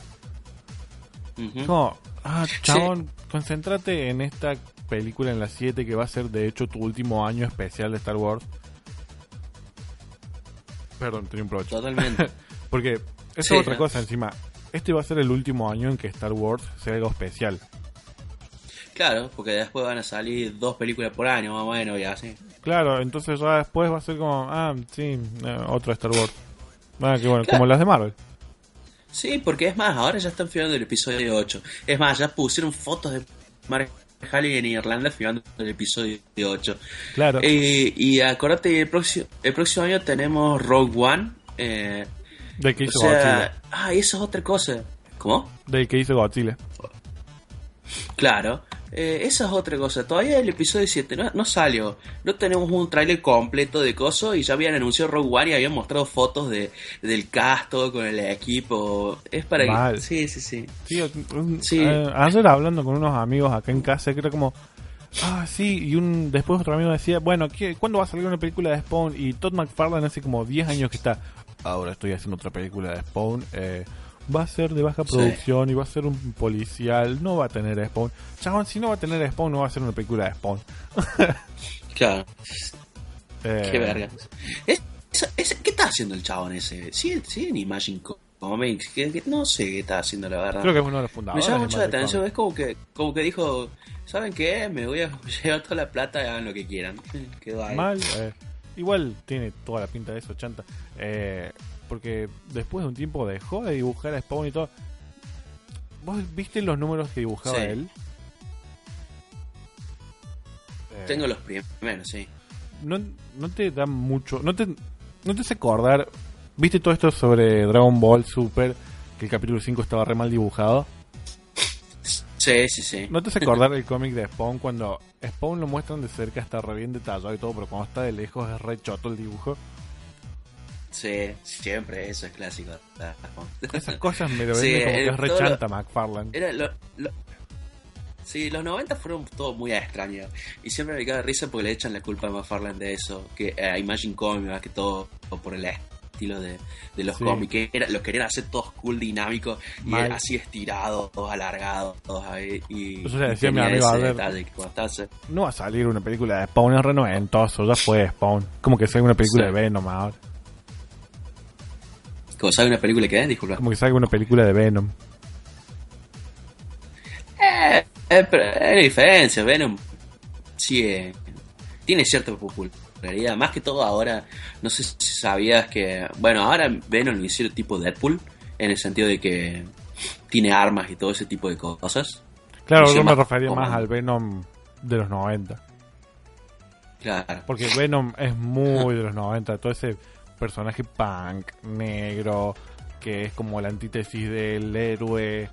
Ujú. como, ah, chabón, concéntrate en esta película en la 7 que va a ser de hecho tu último año especial de Star Wars. Perdón, tenía un. Totalmente. (laughs) Porque eso Sí, es otra ¿no? cosa encima. Este va a ser el último año en que Star Wars sea algo especial. claro, porque después van a salir dos películas por año, más o menos, y así. Claro, entonces ya después va a ser como, ah, sí, eh, otro Star Wars. Ah, qué bueno, Claro. como las de Marvel. Sí, porque es más, ahora ya están filmando el episodio 8. Es más, ya pusieron fotos de Mark Halley en Irlanda filmando el episodio 8. Claro. Eh, y acordate, el próximo, el próximo año tenemos Rogue One. Eh, del que o hizo sea, Godzilla. ah, eso es otra cosa. ¿Cómo? Del que hizo Godzilla. Claro, eh, esa es otra cosa. Todavía el episodio 7 no, no salió. No tenemos un tráiler completo de coso y ya habían anunciado Rogue One y habían mostrado fotos de, del cast, todo con el equipo. Es para Mal. que... Sí, sí, sí. Sí, Sí. eh, ayer hablando con unos amigos acá en casa que era como, ah, sí, y un después otro amigo decía, bueno, ¿qué, ¿cuándo va a salir una película de Spawn? Y Todd McFarlane hace como 10 años que está, ahora estoy haciendo otra película de Spawn, eh, va a ser de baja Sí. producción y va a ser un policial, no va a tener Spawn. Chabón, si no va a tener Spawn, no va a ser una película de Spawn. (laughs) Claro. Eh, Qué verga. Es- ¿Qué está haciendo el chabón ese? ¿Sigue, sigue en Imagine Comics? ¿Qué- qué- no sé qué está haciendo, la verdad. Creo que es uno de los Me fundadores. llama de mucho la atención. Es como que, como que dijo: ¿Saben qué? Me voy a (laughs) llevar toda la plata y hagan lo que quieran. Quedó ahí. Mal, eh, igual tiene toda la pinta de eso, chanta. Eh, porque después de un tiempo dejó de dibujar a Spawn y todo. ¿Vos viste los números que dibujaba Sí. él? Eh, Tengo los primeros, sí. no, no te da mucho. No te, no te hace acordar. ¿Viste todo esto sobre Dragon Ball Super? Que el capítulo 5 estaba re mal dibujado. Sí, sí, sí. ¿No te hace acordar (laughs) el cómic de Spawn cuando Spawn lo muestran de cerca, está re bien detallado y todo, pero cuando está de lejos es re choto el dibujo? Sí, siempre, eso es clásico. Esas cosas me lo Sí, venden como que es re todo lo- McFarlane. Era lo, lo- Sí, los 90 fueron todos muy extraños. Y siempre me caga risa porque le echan la culpa a McFarlane de eso. Que a Imagine Comics, más que todo, o por el estilo de, de los Sí. cómics. Que era, los querían hacer todos cool, dinámicos. Y era así estirados, todos alargados, todos ahí. Y, Eso le decía mi amigo estás- No va a salir una película de Spawn, es re noventoso, ya fue Spawn. Como que salga una película Sí. de Venom ahora. Como sabe una película que es, disculpa. Como que salga una película de Venom. Eh, eh, pero hay diferencia, Venom sigue, tiene cierta popularidad, más que todo ahora, no sé si sabías que, bueno, ahora Venom lo hicieron tipo Deadpool, en el sentido de que tiene armas y todo ese tipo de cosas. Claro, yo me refería como- más al Venom de los 90. Claro. Porque Venom es muy de los 90, todo ese personaje punk, negro, que es como la antítesis del héroe,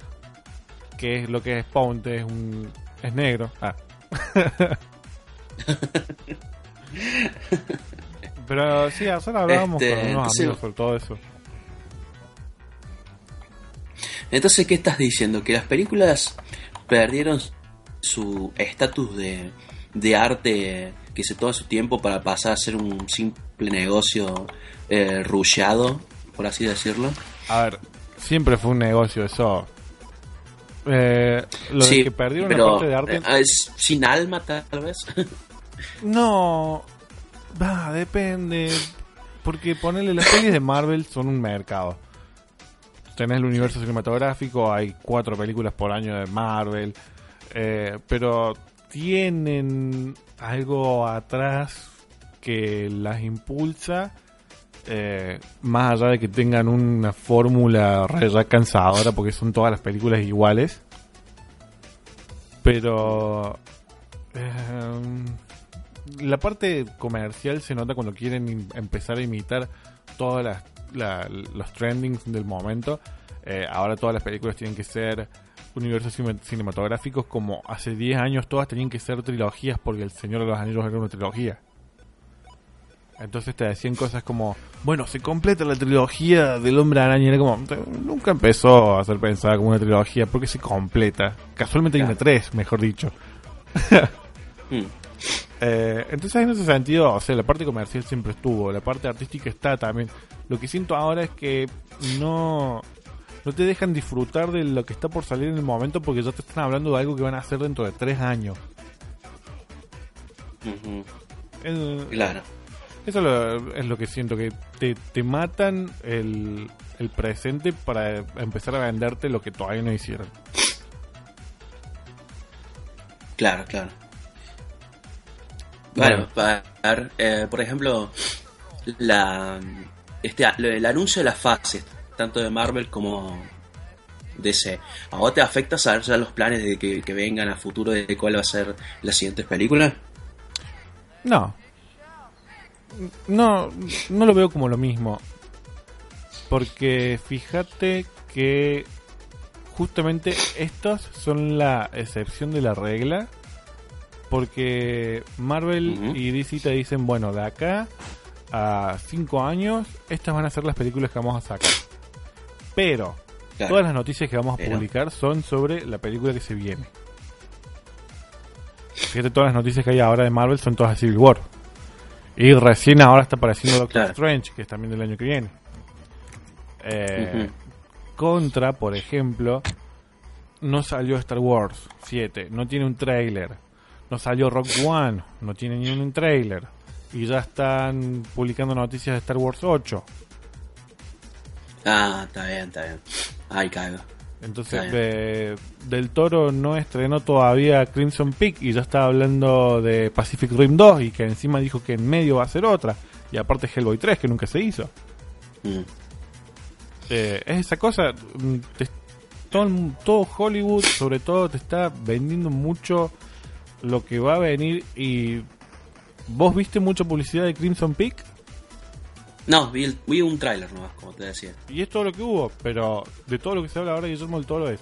que es lo que es Spawn, es un es negro. Ah. (laughs) Pero sí, ayer hablábamos Este, con unos entonces- amigos sobre todo eso. Entonces, ¿qué estás diciendo? Que las películas perdieron su estatus de, de arte que se toma su tiempo para pasar a ser un simple negocio eh, rusheado, por así decirlo. A ver, siempre fue un negocio eso. Eh, lo de que perdieron pero la parte de arte. eh, es sin alma tal vez. (laughs) No, va, depende. Porque ponerle las pelis de Marvel son un mercado. Tenés el universo cinematográfico, hay cuatro películas por año de Marvel. eh, pero tienen algo atrás que las impulsa. Eh, más allá de que tengan una fórmula re ya cansadora, porque son todas las películas iguales. Pero. eh, la parte comercial se nota cuando quieren empezar a imitar todas las la- los trendings del momento. Eh, ahora todas las películas tienen que ser universos cine- cinematográficos como hace 10 años todas tenían que ser trilogías porque El Señor de los Anillos era una trilogía. Entonces te decían cosas como, bueno, se completa la trilogía del Hombre Araña. Y Era como, nunca empezó a ser pensada como una trilogía porque se completa. Casualmente hay una Claro. 3, mejor dicho. (laughs) Mm, Eh, entonces en ese sentido, o sea, la parte comercial siempre estuvo, la parte artística está también. Lo que siento ahora es que no, no te dejan disfrutar de lo que está por salir en el momento porque ya te están hablando de algo que van a hacer dentro de tres años. El- Claro. Eso lo- es lo que siento, que te, te matan el, el presente para empezar a venderte lo que todavía no hicieron. Claro, claro. Bueno, Bueno. para ver, eh, por ejemplo, la este el anuncio de las fases, tanto de Marvel como DC. ¿A vos te afecta saber ya los planes de que, que vengan a futuro de cuál va a ser las siguientes películas? No. No, no lo veo como lo mismo. Porque fíjate que justamente estos son la excepción de la regla. Porque Marvel y DC te dicen, bueno, de acá a 5 años, estas van a ser las películas que vamos a sacar. Pero Claro. todas las noticias que vamos a Pero- publicar son sobre la película que se viene. Fíjate, todas las noticias que hay ahora de Marvel son todas de Civil War. Y recién ahora está apareciendo Doctor Claro. Strange, que es también del año que viene. Eh. Contra, por ejemplo, no salió Star Wars 7, no tiene un trailer. No salió Rock One, no tiene ni un trailer. Y ya están publicando noticias de Star Wars 8. Ah, está bien, está bien. Ay, caigo. Entonces, eh, Del Toro no estrenó todavía Crimson Peak y ya está hablando de Pacific Rim 2 y que encima dijo que en medio va a ser otra. Y aparte Hellboy 3 que nunca se hizo. Mm. Eh, es esa cosa, mm, te- todo, todo Hollywood sobre todo te está vendiendo mucho lo que va a venir y... ¿Vos viste mucha publicidad de Crimson Peak? No, vi, el- vi un tráiler nomás, como te decía. Y es todo lo que hubo, pero de todo lo que se habla ahora de Guillermo del Toro es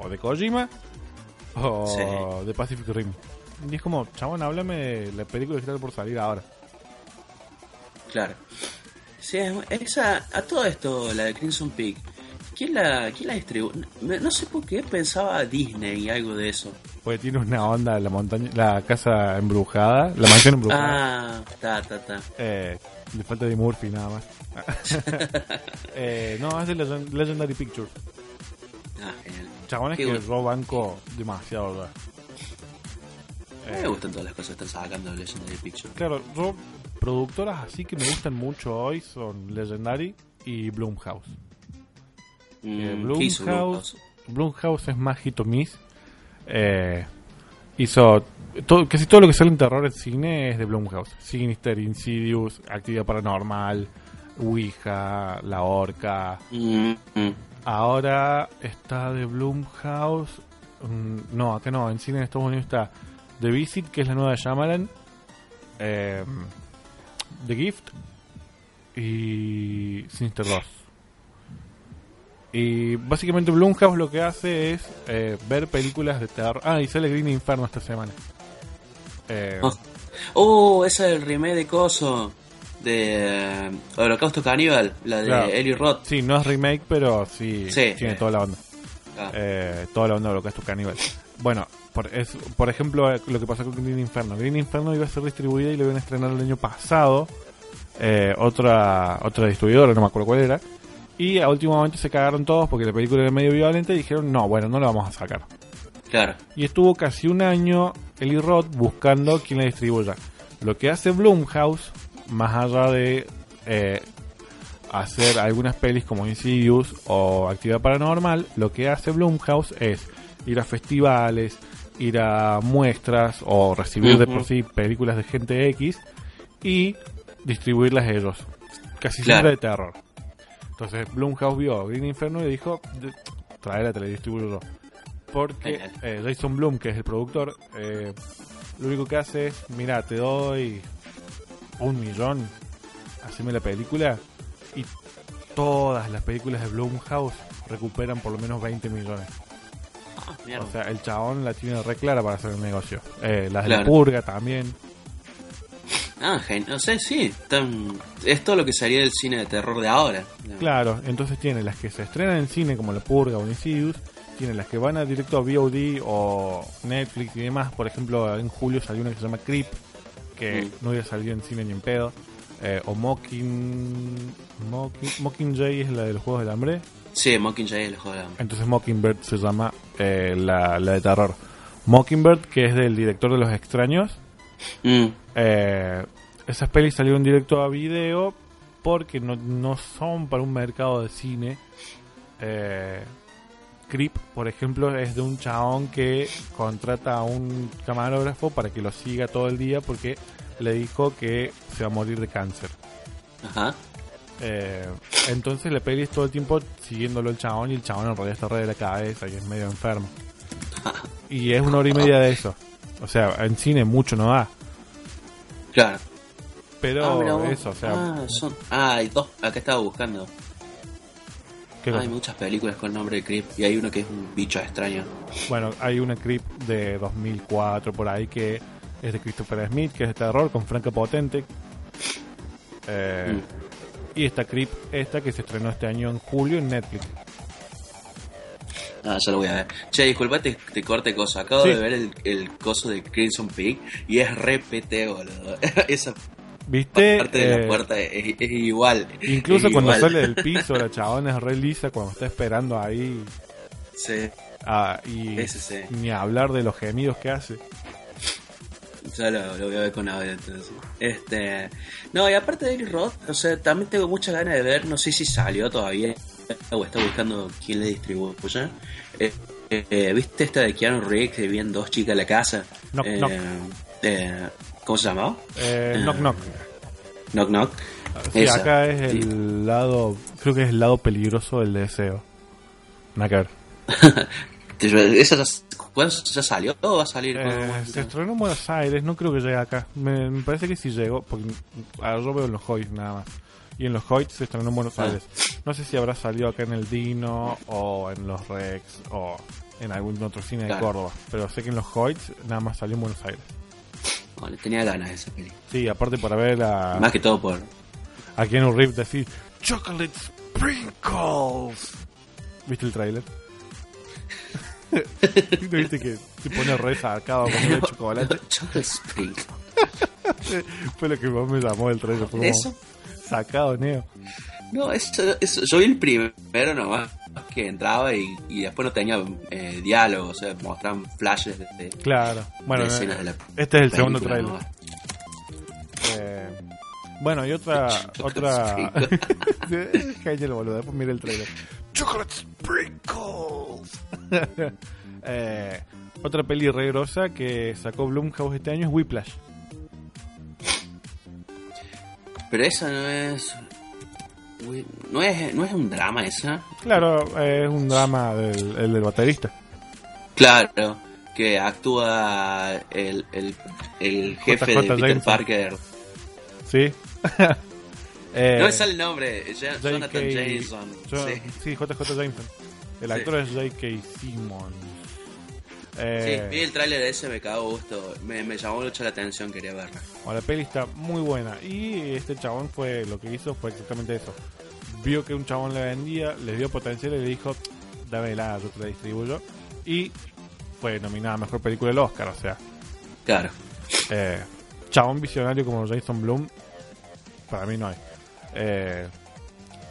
o de Kojima o Sí. de Pacific Rim. Y es como, chabón, háblame de la película que está por salir ahora. Claro. Sí, es- esa, a todo esto, la de Crimson Peak, ¿quién la, quién la distribuyó? No, no sé por qué pensaba Disney y algo de eso. Porque tiene una onda la montaña, la casa embrujada, la mansión embrujada. Ah, está, está, está. Eh, le falta de Murphy nada más. (laughs) eh, no, es de Legend- Legendary Pictures. Ah, genial. Chabones Qué que bueno. yo banco demasiado. ¿verdad? Me gustan todas las cosas que están sacando de Legendary Pictures. Claro, yo, productoras así que me gustan mucho hoy son Legendary y Blumhouse. Eh, Mm, ¿qué hizo Blumhouse, Blumhouse? Blumhouse es más hit or miss. Eh, hizo todo, casi todo lo que sale en terror en cine es de Blumhouse. Sinister, Insidious, Actividad Paranormal, Ouija, La Horca. Mm, mm. Ahora está de Blumhouse. mm, no, acá no, en cine en Estados Unidos está The Visit, que es la nueva de Shyamalan, eh, The Gift y Sinister 2. Y básicamente Blumhouse lo que hace es eh, ver películas de terror. Ah, y sale Green Inferno esta semana. Eh, Oh. Oh, es el remake de Coso. De eh, Holocausto Caníbal, la de Claro. Eli Roth. Sí, no es remake, pero sí, Sí, tiene toda la onda. Ah, Eh, toda la onda de Holocausto Caníbal. Bueno, por, es, por ejemplo, eh, lo que pasó con Green Inferno. Green Inferno iba a ser distribuida y lo iban a estrenar el año pasado. eh, otra, otra distribuidora, no me acuerdo cuál era. Y a último momento se cagaron todos porque la película era medio violenta y dijeron, no, bueno, no la vamos a sacar. claro. Y estuvo casi un año Eli Roth buscando quién la distribuya. Lo que hace Blumhouse, más allá de eh, hacer algunas pelis como Insidious o Actividad Paranormal, lo que hace Blumhouse es ir a festivales, ir a muestras o recibir de por sí películas de gente X y distribuirlas ellos. Casi Claro. siempre de terror. Entonces Blumhouse vio Green Inferno y dijo, "De- traela, te la distribuyo yo. Porque eh, Jason Blum, que es el productor, eh, lo único que hace es, mira, te doy un millón, haceme la película y todas las películas de Blumhouse recuperan por lo menos 20 millones. Ah. O sea, el chabón la tiene re clara para hacer el negocio. Eh, las de la purga también. Ah, no sé, sí. tan- es todo lo que sería del cine de terror de ahora. Claro, entonces tiene las que se estrenan en cine como La Purga o Insidious, tiene las que van a directo a VOD o Netflix y demás. Por ejemplo, en julio salió una que se llama Creep, que Mm. no hubiera salido en cine ni en pedo. Eh, o Mocking, Mocking Mockingjay es la de los Juegos del Hambre. Sí, Mockingjay es el juego de la- Entonces Mockingbird se llama eh, la, la de terror. Mockingbird, que es del director de Los Extraños, Mm, eh, esas pelis salieron directo a video porque no, no son para un mercado de cine. Eh, Creep, por ejemplo, es de un chabón que contrata a un camarógrafo para que lo siga todo el día porque le dijo que se va a morir de cáncer. Ajá. Eh, entonces la peli es todo el tiempo siguiéndolo el chabón y el chabón en realidad está re de la cabeza y es medio enfermo. (laughs) Y es una hora y media de eso. O sea, en cine mucho no da. Claro. Pero ah, eso, o sea, Ah, son... ah, hay dos. Acá estaba buscando. ¿qué hay muchas películas con nombre de Creep y hay uno que es un bicho extraño. Bueno, hay una creep de 2004 por ahí que es de Christopher Smith, que es de terror, con Franca Potente. Eh, Mm. Y esta creep, esta que se estrenó este año en julio en Netflix. Ah, ya lo voy a ver. Che, disculpa, te, te corte cosa. Acabo Sí. de ver el, el coso de Crimson Peak y es repete, boludo. (laughs) Esa ¿Viste? parte de Eh, la puerta es, es igual. Incluso Es cuando igual. sale del (laughs) piso, la chabona es re lisa cuando está esperando ahí. Sí, ah, y Ese sí. ni hablar de los gemidos que hace. ya lo, lo voy a ver con audio entonces. Este, no, y aparte de Eli Roth, o sea, también tengo muchas ganas de ver, no sé si salió todavía o está buscando quién le distribuye. Eh, eh, ¿Viste esta de Keanu Reeves que vivían dos chicas en la casa? Knock, Eh, knock. eh, ¿Cómo se llamaba? Eh, knock knock. Knock Knock. Sí, Esa. acá es Sí. el lado, creo que es el lado peligroso del deseo. Ver. (laughs) ¿Esa ya, ¿cuándo ya salió o va a salir? Eh, se estrenó en Buenos Aires, no creo que llegue acá. Me, me parece que sí llegó, porque ahora yo veo en los Hoyts nada más. Y en los Hoyts se estrenó en Buenos. Aires. No sé si habrá salido acá en el Dino, o en los Rex, o en algún otro cine de Claro. Córdoba. Pero sé que en los Hoyts nada más salió en Buenos Aires. Bueno, tenía ganas de esa peli. Sí, aparte para ver a, Más que todo por. a Keanu Reeves decir Chocolate Sprinkles. ¿Viste el tráiler? (laughs) ¿No viste que se pone re sacado con el chocolate? Chocolate Sprinkle. (laughs) Fue lo que más me llamó del trailer. Fue como ¿Eso? Sacado, Neo. No, eso, eso- yo vi el primero nomás. Que entraba y, y después no tenía eh, diálogo, o sea, mostraban flashes de, de- Claro. Bueno, de eh, escenas de la este es el segundo trailer. nomás. Eh, bueno, y otra. (laughs) otra. (laughs) (laughs) Genial, boludo. Después mira el trailer. Chocolate Sprinkles. Eh, otra peli re grosa que sacó Blumhouse este año es Whiplash. Pero esa no es. No es, no es un drama esa. Claro, es un drama del, el del baterista. Claro. que actúa el, el, el jefe JJ de Peter Jameson. Parker. Sí. (laughs) Eh, No sale el nombre, J.K. Jonathan Jameson. Jo- Sí. sí, JJ Jameson. El Sí. actor es J.K. Simmons. Sí, Eh, vi el tráiler de ese, me cagó gusto. Me, me llamó mucho la atención, quería verla. bueno, la peli está muy buena. Y este chabón fue lo que hizo fue exactamente eso. Vio que un chabón le vendía, le dio potencial y le dijo, dámela, yo te la distribuyo. Y fue nominada a Mejor Película del Oscar, o sea, Claro. eh, chabón visionario como Jason Bloom, para mí no hay. Eh,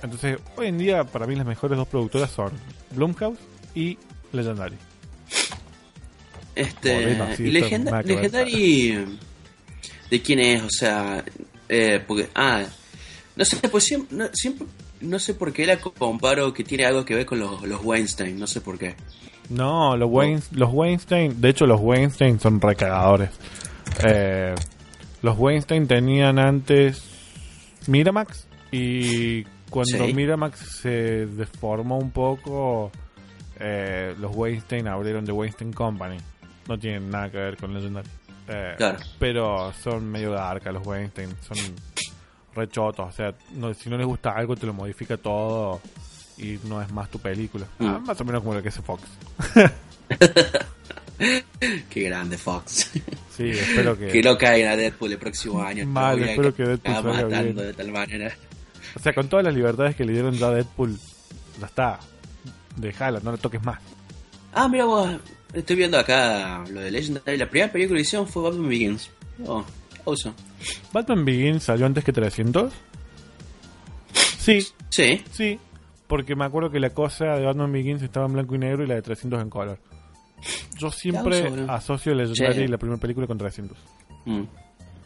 entonces, hoy en día, para mí las mejores dos productoras son Blumhouse y Legendary. Este, sí, y Legenda-. Legendary, ¿de quién es? O sea, eh, porque, ah, no sé, pues siempre, no, siempre, no sé por qué la comparo que tiene algo que ver con los, los Weinstein, no sé por qué. No, los, Wein- los Weinstein, de hecho los Weinstein son recagadores. Eh, los Weinstein tenían antes Miramax y cuando Sí. Miramax se deformó un poco, eh, los Weinstein abrieron The Weinstein Company. No tienen nada que ver con Legendary. Eh, Claro. Pero son medio darka los Weinstein, son rechotos. O sea, no- si no les gusta algo te lo modifica todo y no es más tu película. Mm. Ah, más o menos como lo que hace Fox. (laughs) Qué grande Fox. Sí, espero que... que no caiga a Deadpool el próximo año. Mal, Lo espero que Deadpool salga matando bien. de tal manera. O sea, con todas las libertades que le dieron ya a Deadpool, ya está. Déjala, no le toques más. Ah, mira vos, estoy viendo acá lo de Legendary. La primera película que hicieron fue Batman Begins. Oh, oso. ¿Batman Begins salió antes que 300? Sí, Sí, sí. Porque me acuerdo que la cosa de Batman Begins estaba en blanco y negro y la de 300 en color. Yo siempre asocio Legendary Sí. y la primera película con 300. Mm.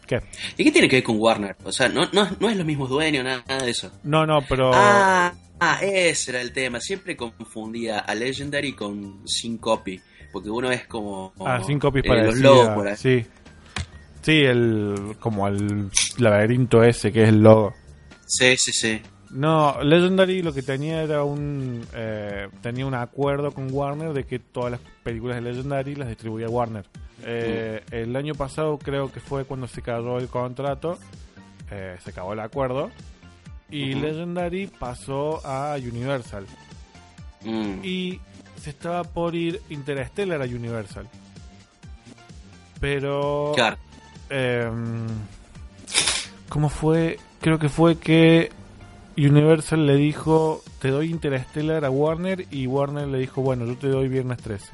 ¿Qué? ¿Y qué tiene que ver con Warner? O sea, no, no, no es los mismos dueños, nada, nada de eso. No, no, pero... Ah, ah, ese era el tema. Siempre confundía a Legendary con Syncope. Porque uno es como. Ah, sin copies eh, para Los logos por ahí. Sí. Sí, el, como el laberinto ese que es el logo. Sí, sí, sí. No, Legendary lo que tenía era un eh, tenía un acuerdo con Warner de que todas las películas de Legendary las distribuía Warner. Eh, El año pasado creo que fue cuando se cayó el contrato, eh, se acabó el acuerdo y. Legendary pasó a Universal Mm. y se estaba por ir Interstellar a Universal. Pero Claro. Em, ¿Cómo fue? Creo que fue que Universal le dijo, te doy Interstellar a Warner y Warner le dijo, bueno, yo te doy Viernes 13.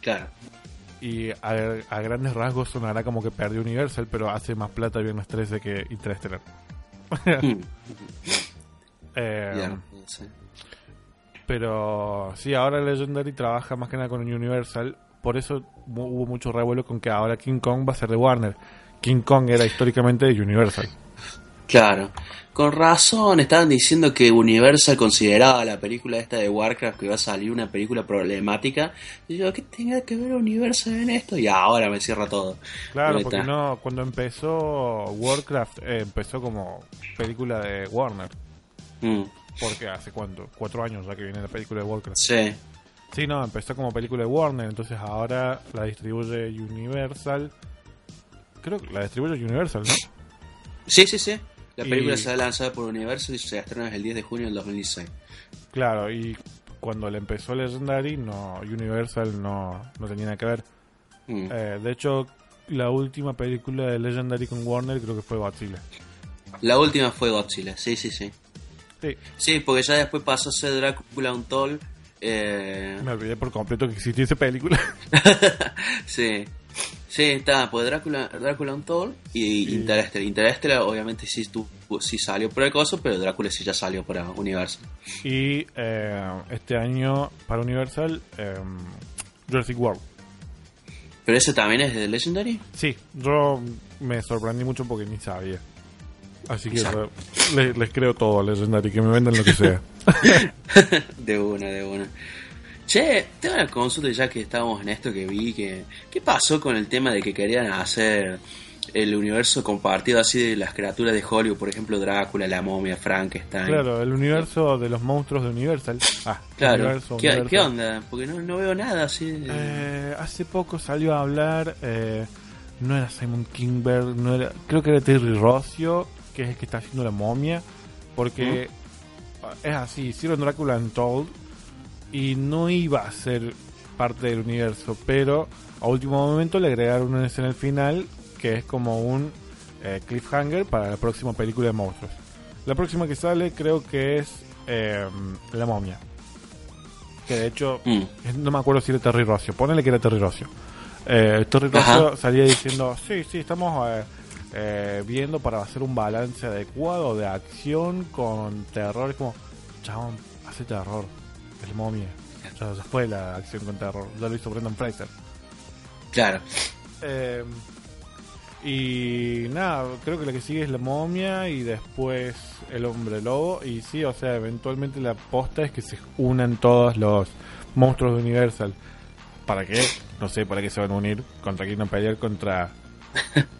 Claro. Y a, a grandes rasgos sonará como que perdió Universal, pero hace más plata Viernes 13 que Interstellar. Mm. (laughs) Em, sí. Pero sí, ahora Legendary trabaja más que nada con Universal. Por eso hubo mucho revuelo con que ahora King Kong va a ser de Warner. King Kong era históricamente de Universal. Claro. Con razón, estaban diciendo que Universal consideraba la película esta de Warcraft que iba a salir una película problemática. Y yo, ¿qué tenga que ver Universal en esto? Y ahora me cierra todo. Claro, porque está. no, cuando empezó Warcraft, eh, empezó como película de Warner. Mm, Porque hace cuánto, cuatro años ya que viene la película de Warcraft. sí. Sí, no, empezó como película de Warner, entonces ahora la distribuye Universal. Creo que la distribuye Universal, ¿no? Sí, sí, sí. La Y- película será lanzada por Universal y se estrena el 10 de junio del 2016. Claro, y cuando le empezó Legendary, no, Universal no, no tenía nada que ver. Mm. Eh, de hecho, la última película de Legendary con Warner creo que fue Godzilla. La última fue Godzilla, sí, sí, sí. Sí, Sí, porque ya después pasó a ser Drácula Untold. Eh, me olvidé por completo que existía esa película. (laughs) sí. Sí, está, pues Drácula, Drácula Untold y Y- Interstellar. Interstellar obviamente sí, tu- sí salió por el coso, pero Drácula sí ya salió para Universal. y eh, este año para Universal, eh, Jurassic World. ¿Pero ese también es de Legendary? Sí, yo me sorprendí mucho porque ni sabía. Así que Exacto. les creo todo a Legendary, que me vendan lo que sea. (laughs) De una, de una. Che, tengo una consulta ya que estábamos en esto que vi, que ¿qué pasó con el tema de que querían hacer el universo compartido así de las criaturas de Hollywood, por ejemplo Drácula, la momia, Frankenstein. Claro, el universo de los monstruos de Universal. Ah, Claro. universo, ¿Qué, universo. qué onda? Porque no, no veo nada así. de- Eh, hace poco salió a hablar, eh, no era Simon Kingberg, no era, creo que era Terry Rossio, que es el que está haciendo la momia, porque es así, hicieron Drácula Untold y no iba a ser parte del universo, pero a último momento le agregaron una escena al final que es como un eh, cliffhanger para la próxima película de monstruos. La próxima que sale creo que es eh, La momia. Que de hecho Mm. no me acuerdo si era Terry Rossio, ponele que era Terry Rossio. Eh, Terry. Rossio salía diciendo, sí, sí, estamos eh, viendo para hacer un balance adecuado de acción con terror. Es como, chabón, hace terror, el momia. Ya, ya fue la acción con terror, ya lo hizo Brendan Fraser. Claro. Eh, y nada, creo que la que sigue es la momia y después el hombre lobo. Y sí, o sea, eventualmente la posta es que se unan todos los monstruos de Universal. ¿Para qué? No sé, ¿para qué se van a unir? ¿Contra quién van a pelear? Contra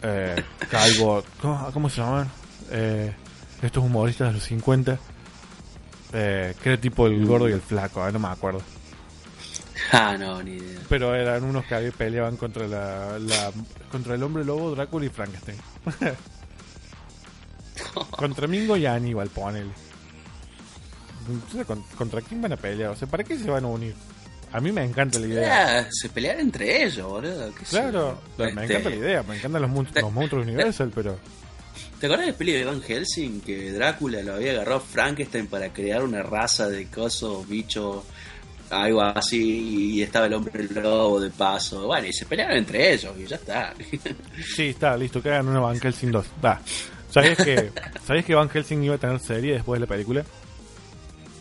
eh, Calvo. ¿Cómo, cómo se llaman? Eh, estos humoristas de los 50. Eh, que era tipo el gordo y el flaco, ah, no me acuerdo. Ah, no, ni idea. Pero eran unos que peleaban contra la, la- contra el hombre lobo, Drácula y Frankenstein. (laughs) contra Mingo y Aníbal, ponele. Entonces, ¿con- ¿Contra quién van a pelear? O sea, ¿para qué se van a unir? A mí me encanta la idea. Ah, se pelean entre ellos, boludo. Claro, me Este, encanta la idea, me encantan los, mon- los monstruos de Universal, pero... ¿Te acuerdas del peli de Van Helsing? Que Drácula lo había agarrado Frankenstein para crear una raza de cosos, bichos, algo así, y estaba el hombre lobo de paso. Bueno, y se pelearon entre ellos, y ya está. (laughs) Sí, está, listo, que hagan una Van Helsing 2. Da. ¿Sabías que, (laughs) ¿Sabías que Van Helsing iba a tener serie después de la película?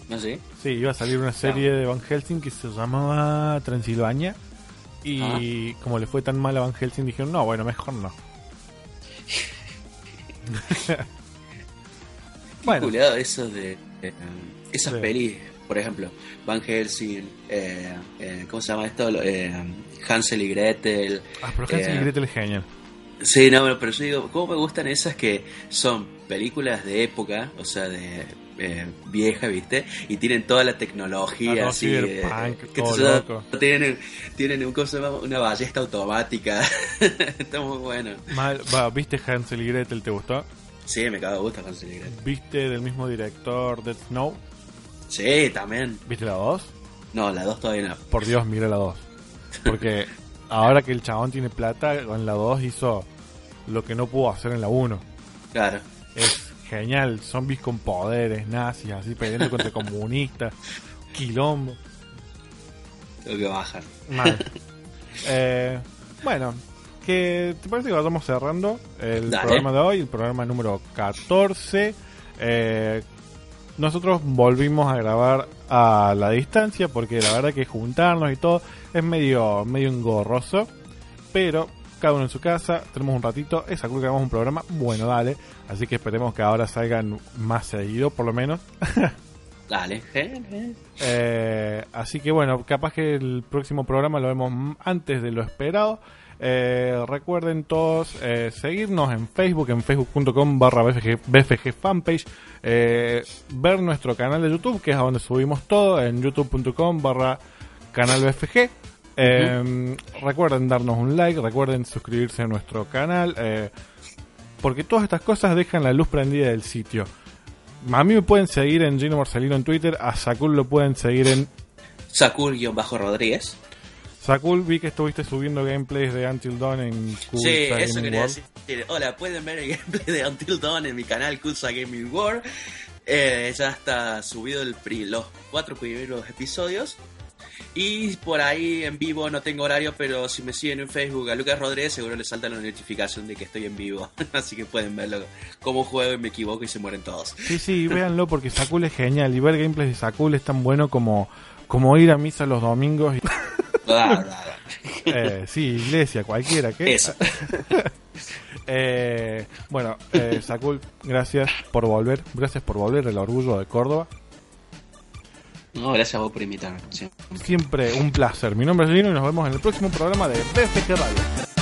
¿No sé? Sí, iba a salir una serie de Van Helsing que se llamaba Transilvania. Y como le fue tan mal a Van Helsing, dijeron, no, bueno, mejor no. (laughs) bueno, Culeado eso de... eh, esas Sí. pelis, por ejemplo, Van Helsing, eh, eh, ¿cómo se llama esto? Eh, Hansel y Gretel. ah, pero Hansel y Gretel es genial. Sí, no, pero yo digo, ¿cómo me gustan esas que son películas de época, o sea, de eh, vieja, ¿viste? Y tienen toda la tecnología Ah, no, así. que yo- loco. Tienen, tienen un, una ballesta automática. (laughs) Está muy bueno. Mal, va, ¿Viste Hansel y Gretel? ¿Te gustó? Sí, me cago de gusto Hansel y Gretel. ¿Viste del mismo director Dead Snow? Sí, también. ¿Viste la 2? No, la dos todavía no. Por Dios, mira la 2. Porque ahora que el chabón tiene plata, con la 2 hizo lo que no pudo hacer en la 1. Claro. Es genial, zombies con poderes, nazis, así peleando contra comunistas, quilombo. Tengo que bajar. Mal. (laughs) Eh, bueno, que ¿te parece que vayamos cerrando el Dale. programa de hoy, el programa número 14? Eh, nosotros volvimos a grabar a la distancia porque la verdad que juntarnos y todo es medio, medio engorroso, pero cada uno en su casa, tenemos un ratito, esa que grabamos un programa, bueno, dale, así que esperemos que ahora salgan más seguido, por lo menos. (laughs) Dale. Eh, así que bueno, capaz que el próximo programa lo vemos antes de lo esperado. Eh, recuerden todos eh, seguirnos en Facebook, en facebook.com barra BFG, BFG fanpage. eh, ver nuestro canal de YouTube, que es a donde subimos todo, en youtube.com barra canal BFG. Eh, Recuerden darnos un like, recuerden suscribirse a nuestro canal. eh, porque todas estas cosas dejan la luz prendida del sitio. A mí me pueden seguir en Gino Marcelino en Twitter, a Sakul lo pueden seguir en Sakul-Rodríguez. Sakul. Vi que estuviste subiendo gameplays de Until Dawn en Cool Sí, eso quería decir. Hola, pueden ver el (laughs) gameplay de Until Dawn en mi canal Kulsa Gaming World. Eh, ya está subido el pri- los cuatro primeros episodios. Y por ahí en vivo no tengo horario, pero si me siguen en Facebook a Lucas Rodríguez, seguro les salta la notificación de que estoy en vivo. (laughs) Así que pueden verlo cómo juego y me equivoco y se mueren todos. Sí, sí, véanlo porque Sakul es genial y ver gameplays de Sakul es tan bueno como, como ir a misa los domingos. Y, Bla, bla, bla. eh, sí, iglesia, cualquiera. Eso. (laughs) Eh, bueno, eh, Sakul, gracias por volver. Gracias por volver, el orgullo de Córdoba. No, gracias a vos por invitarme. sí. Siempre un placer. Mi nombre es Gino y nos vemos en el próximo programa de BFG Radio.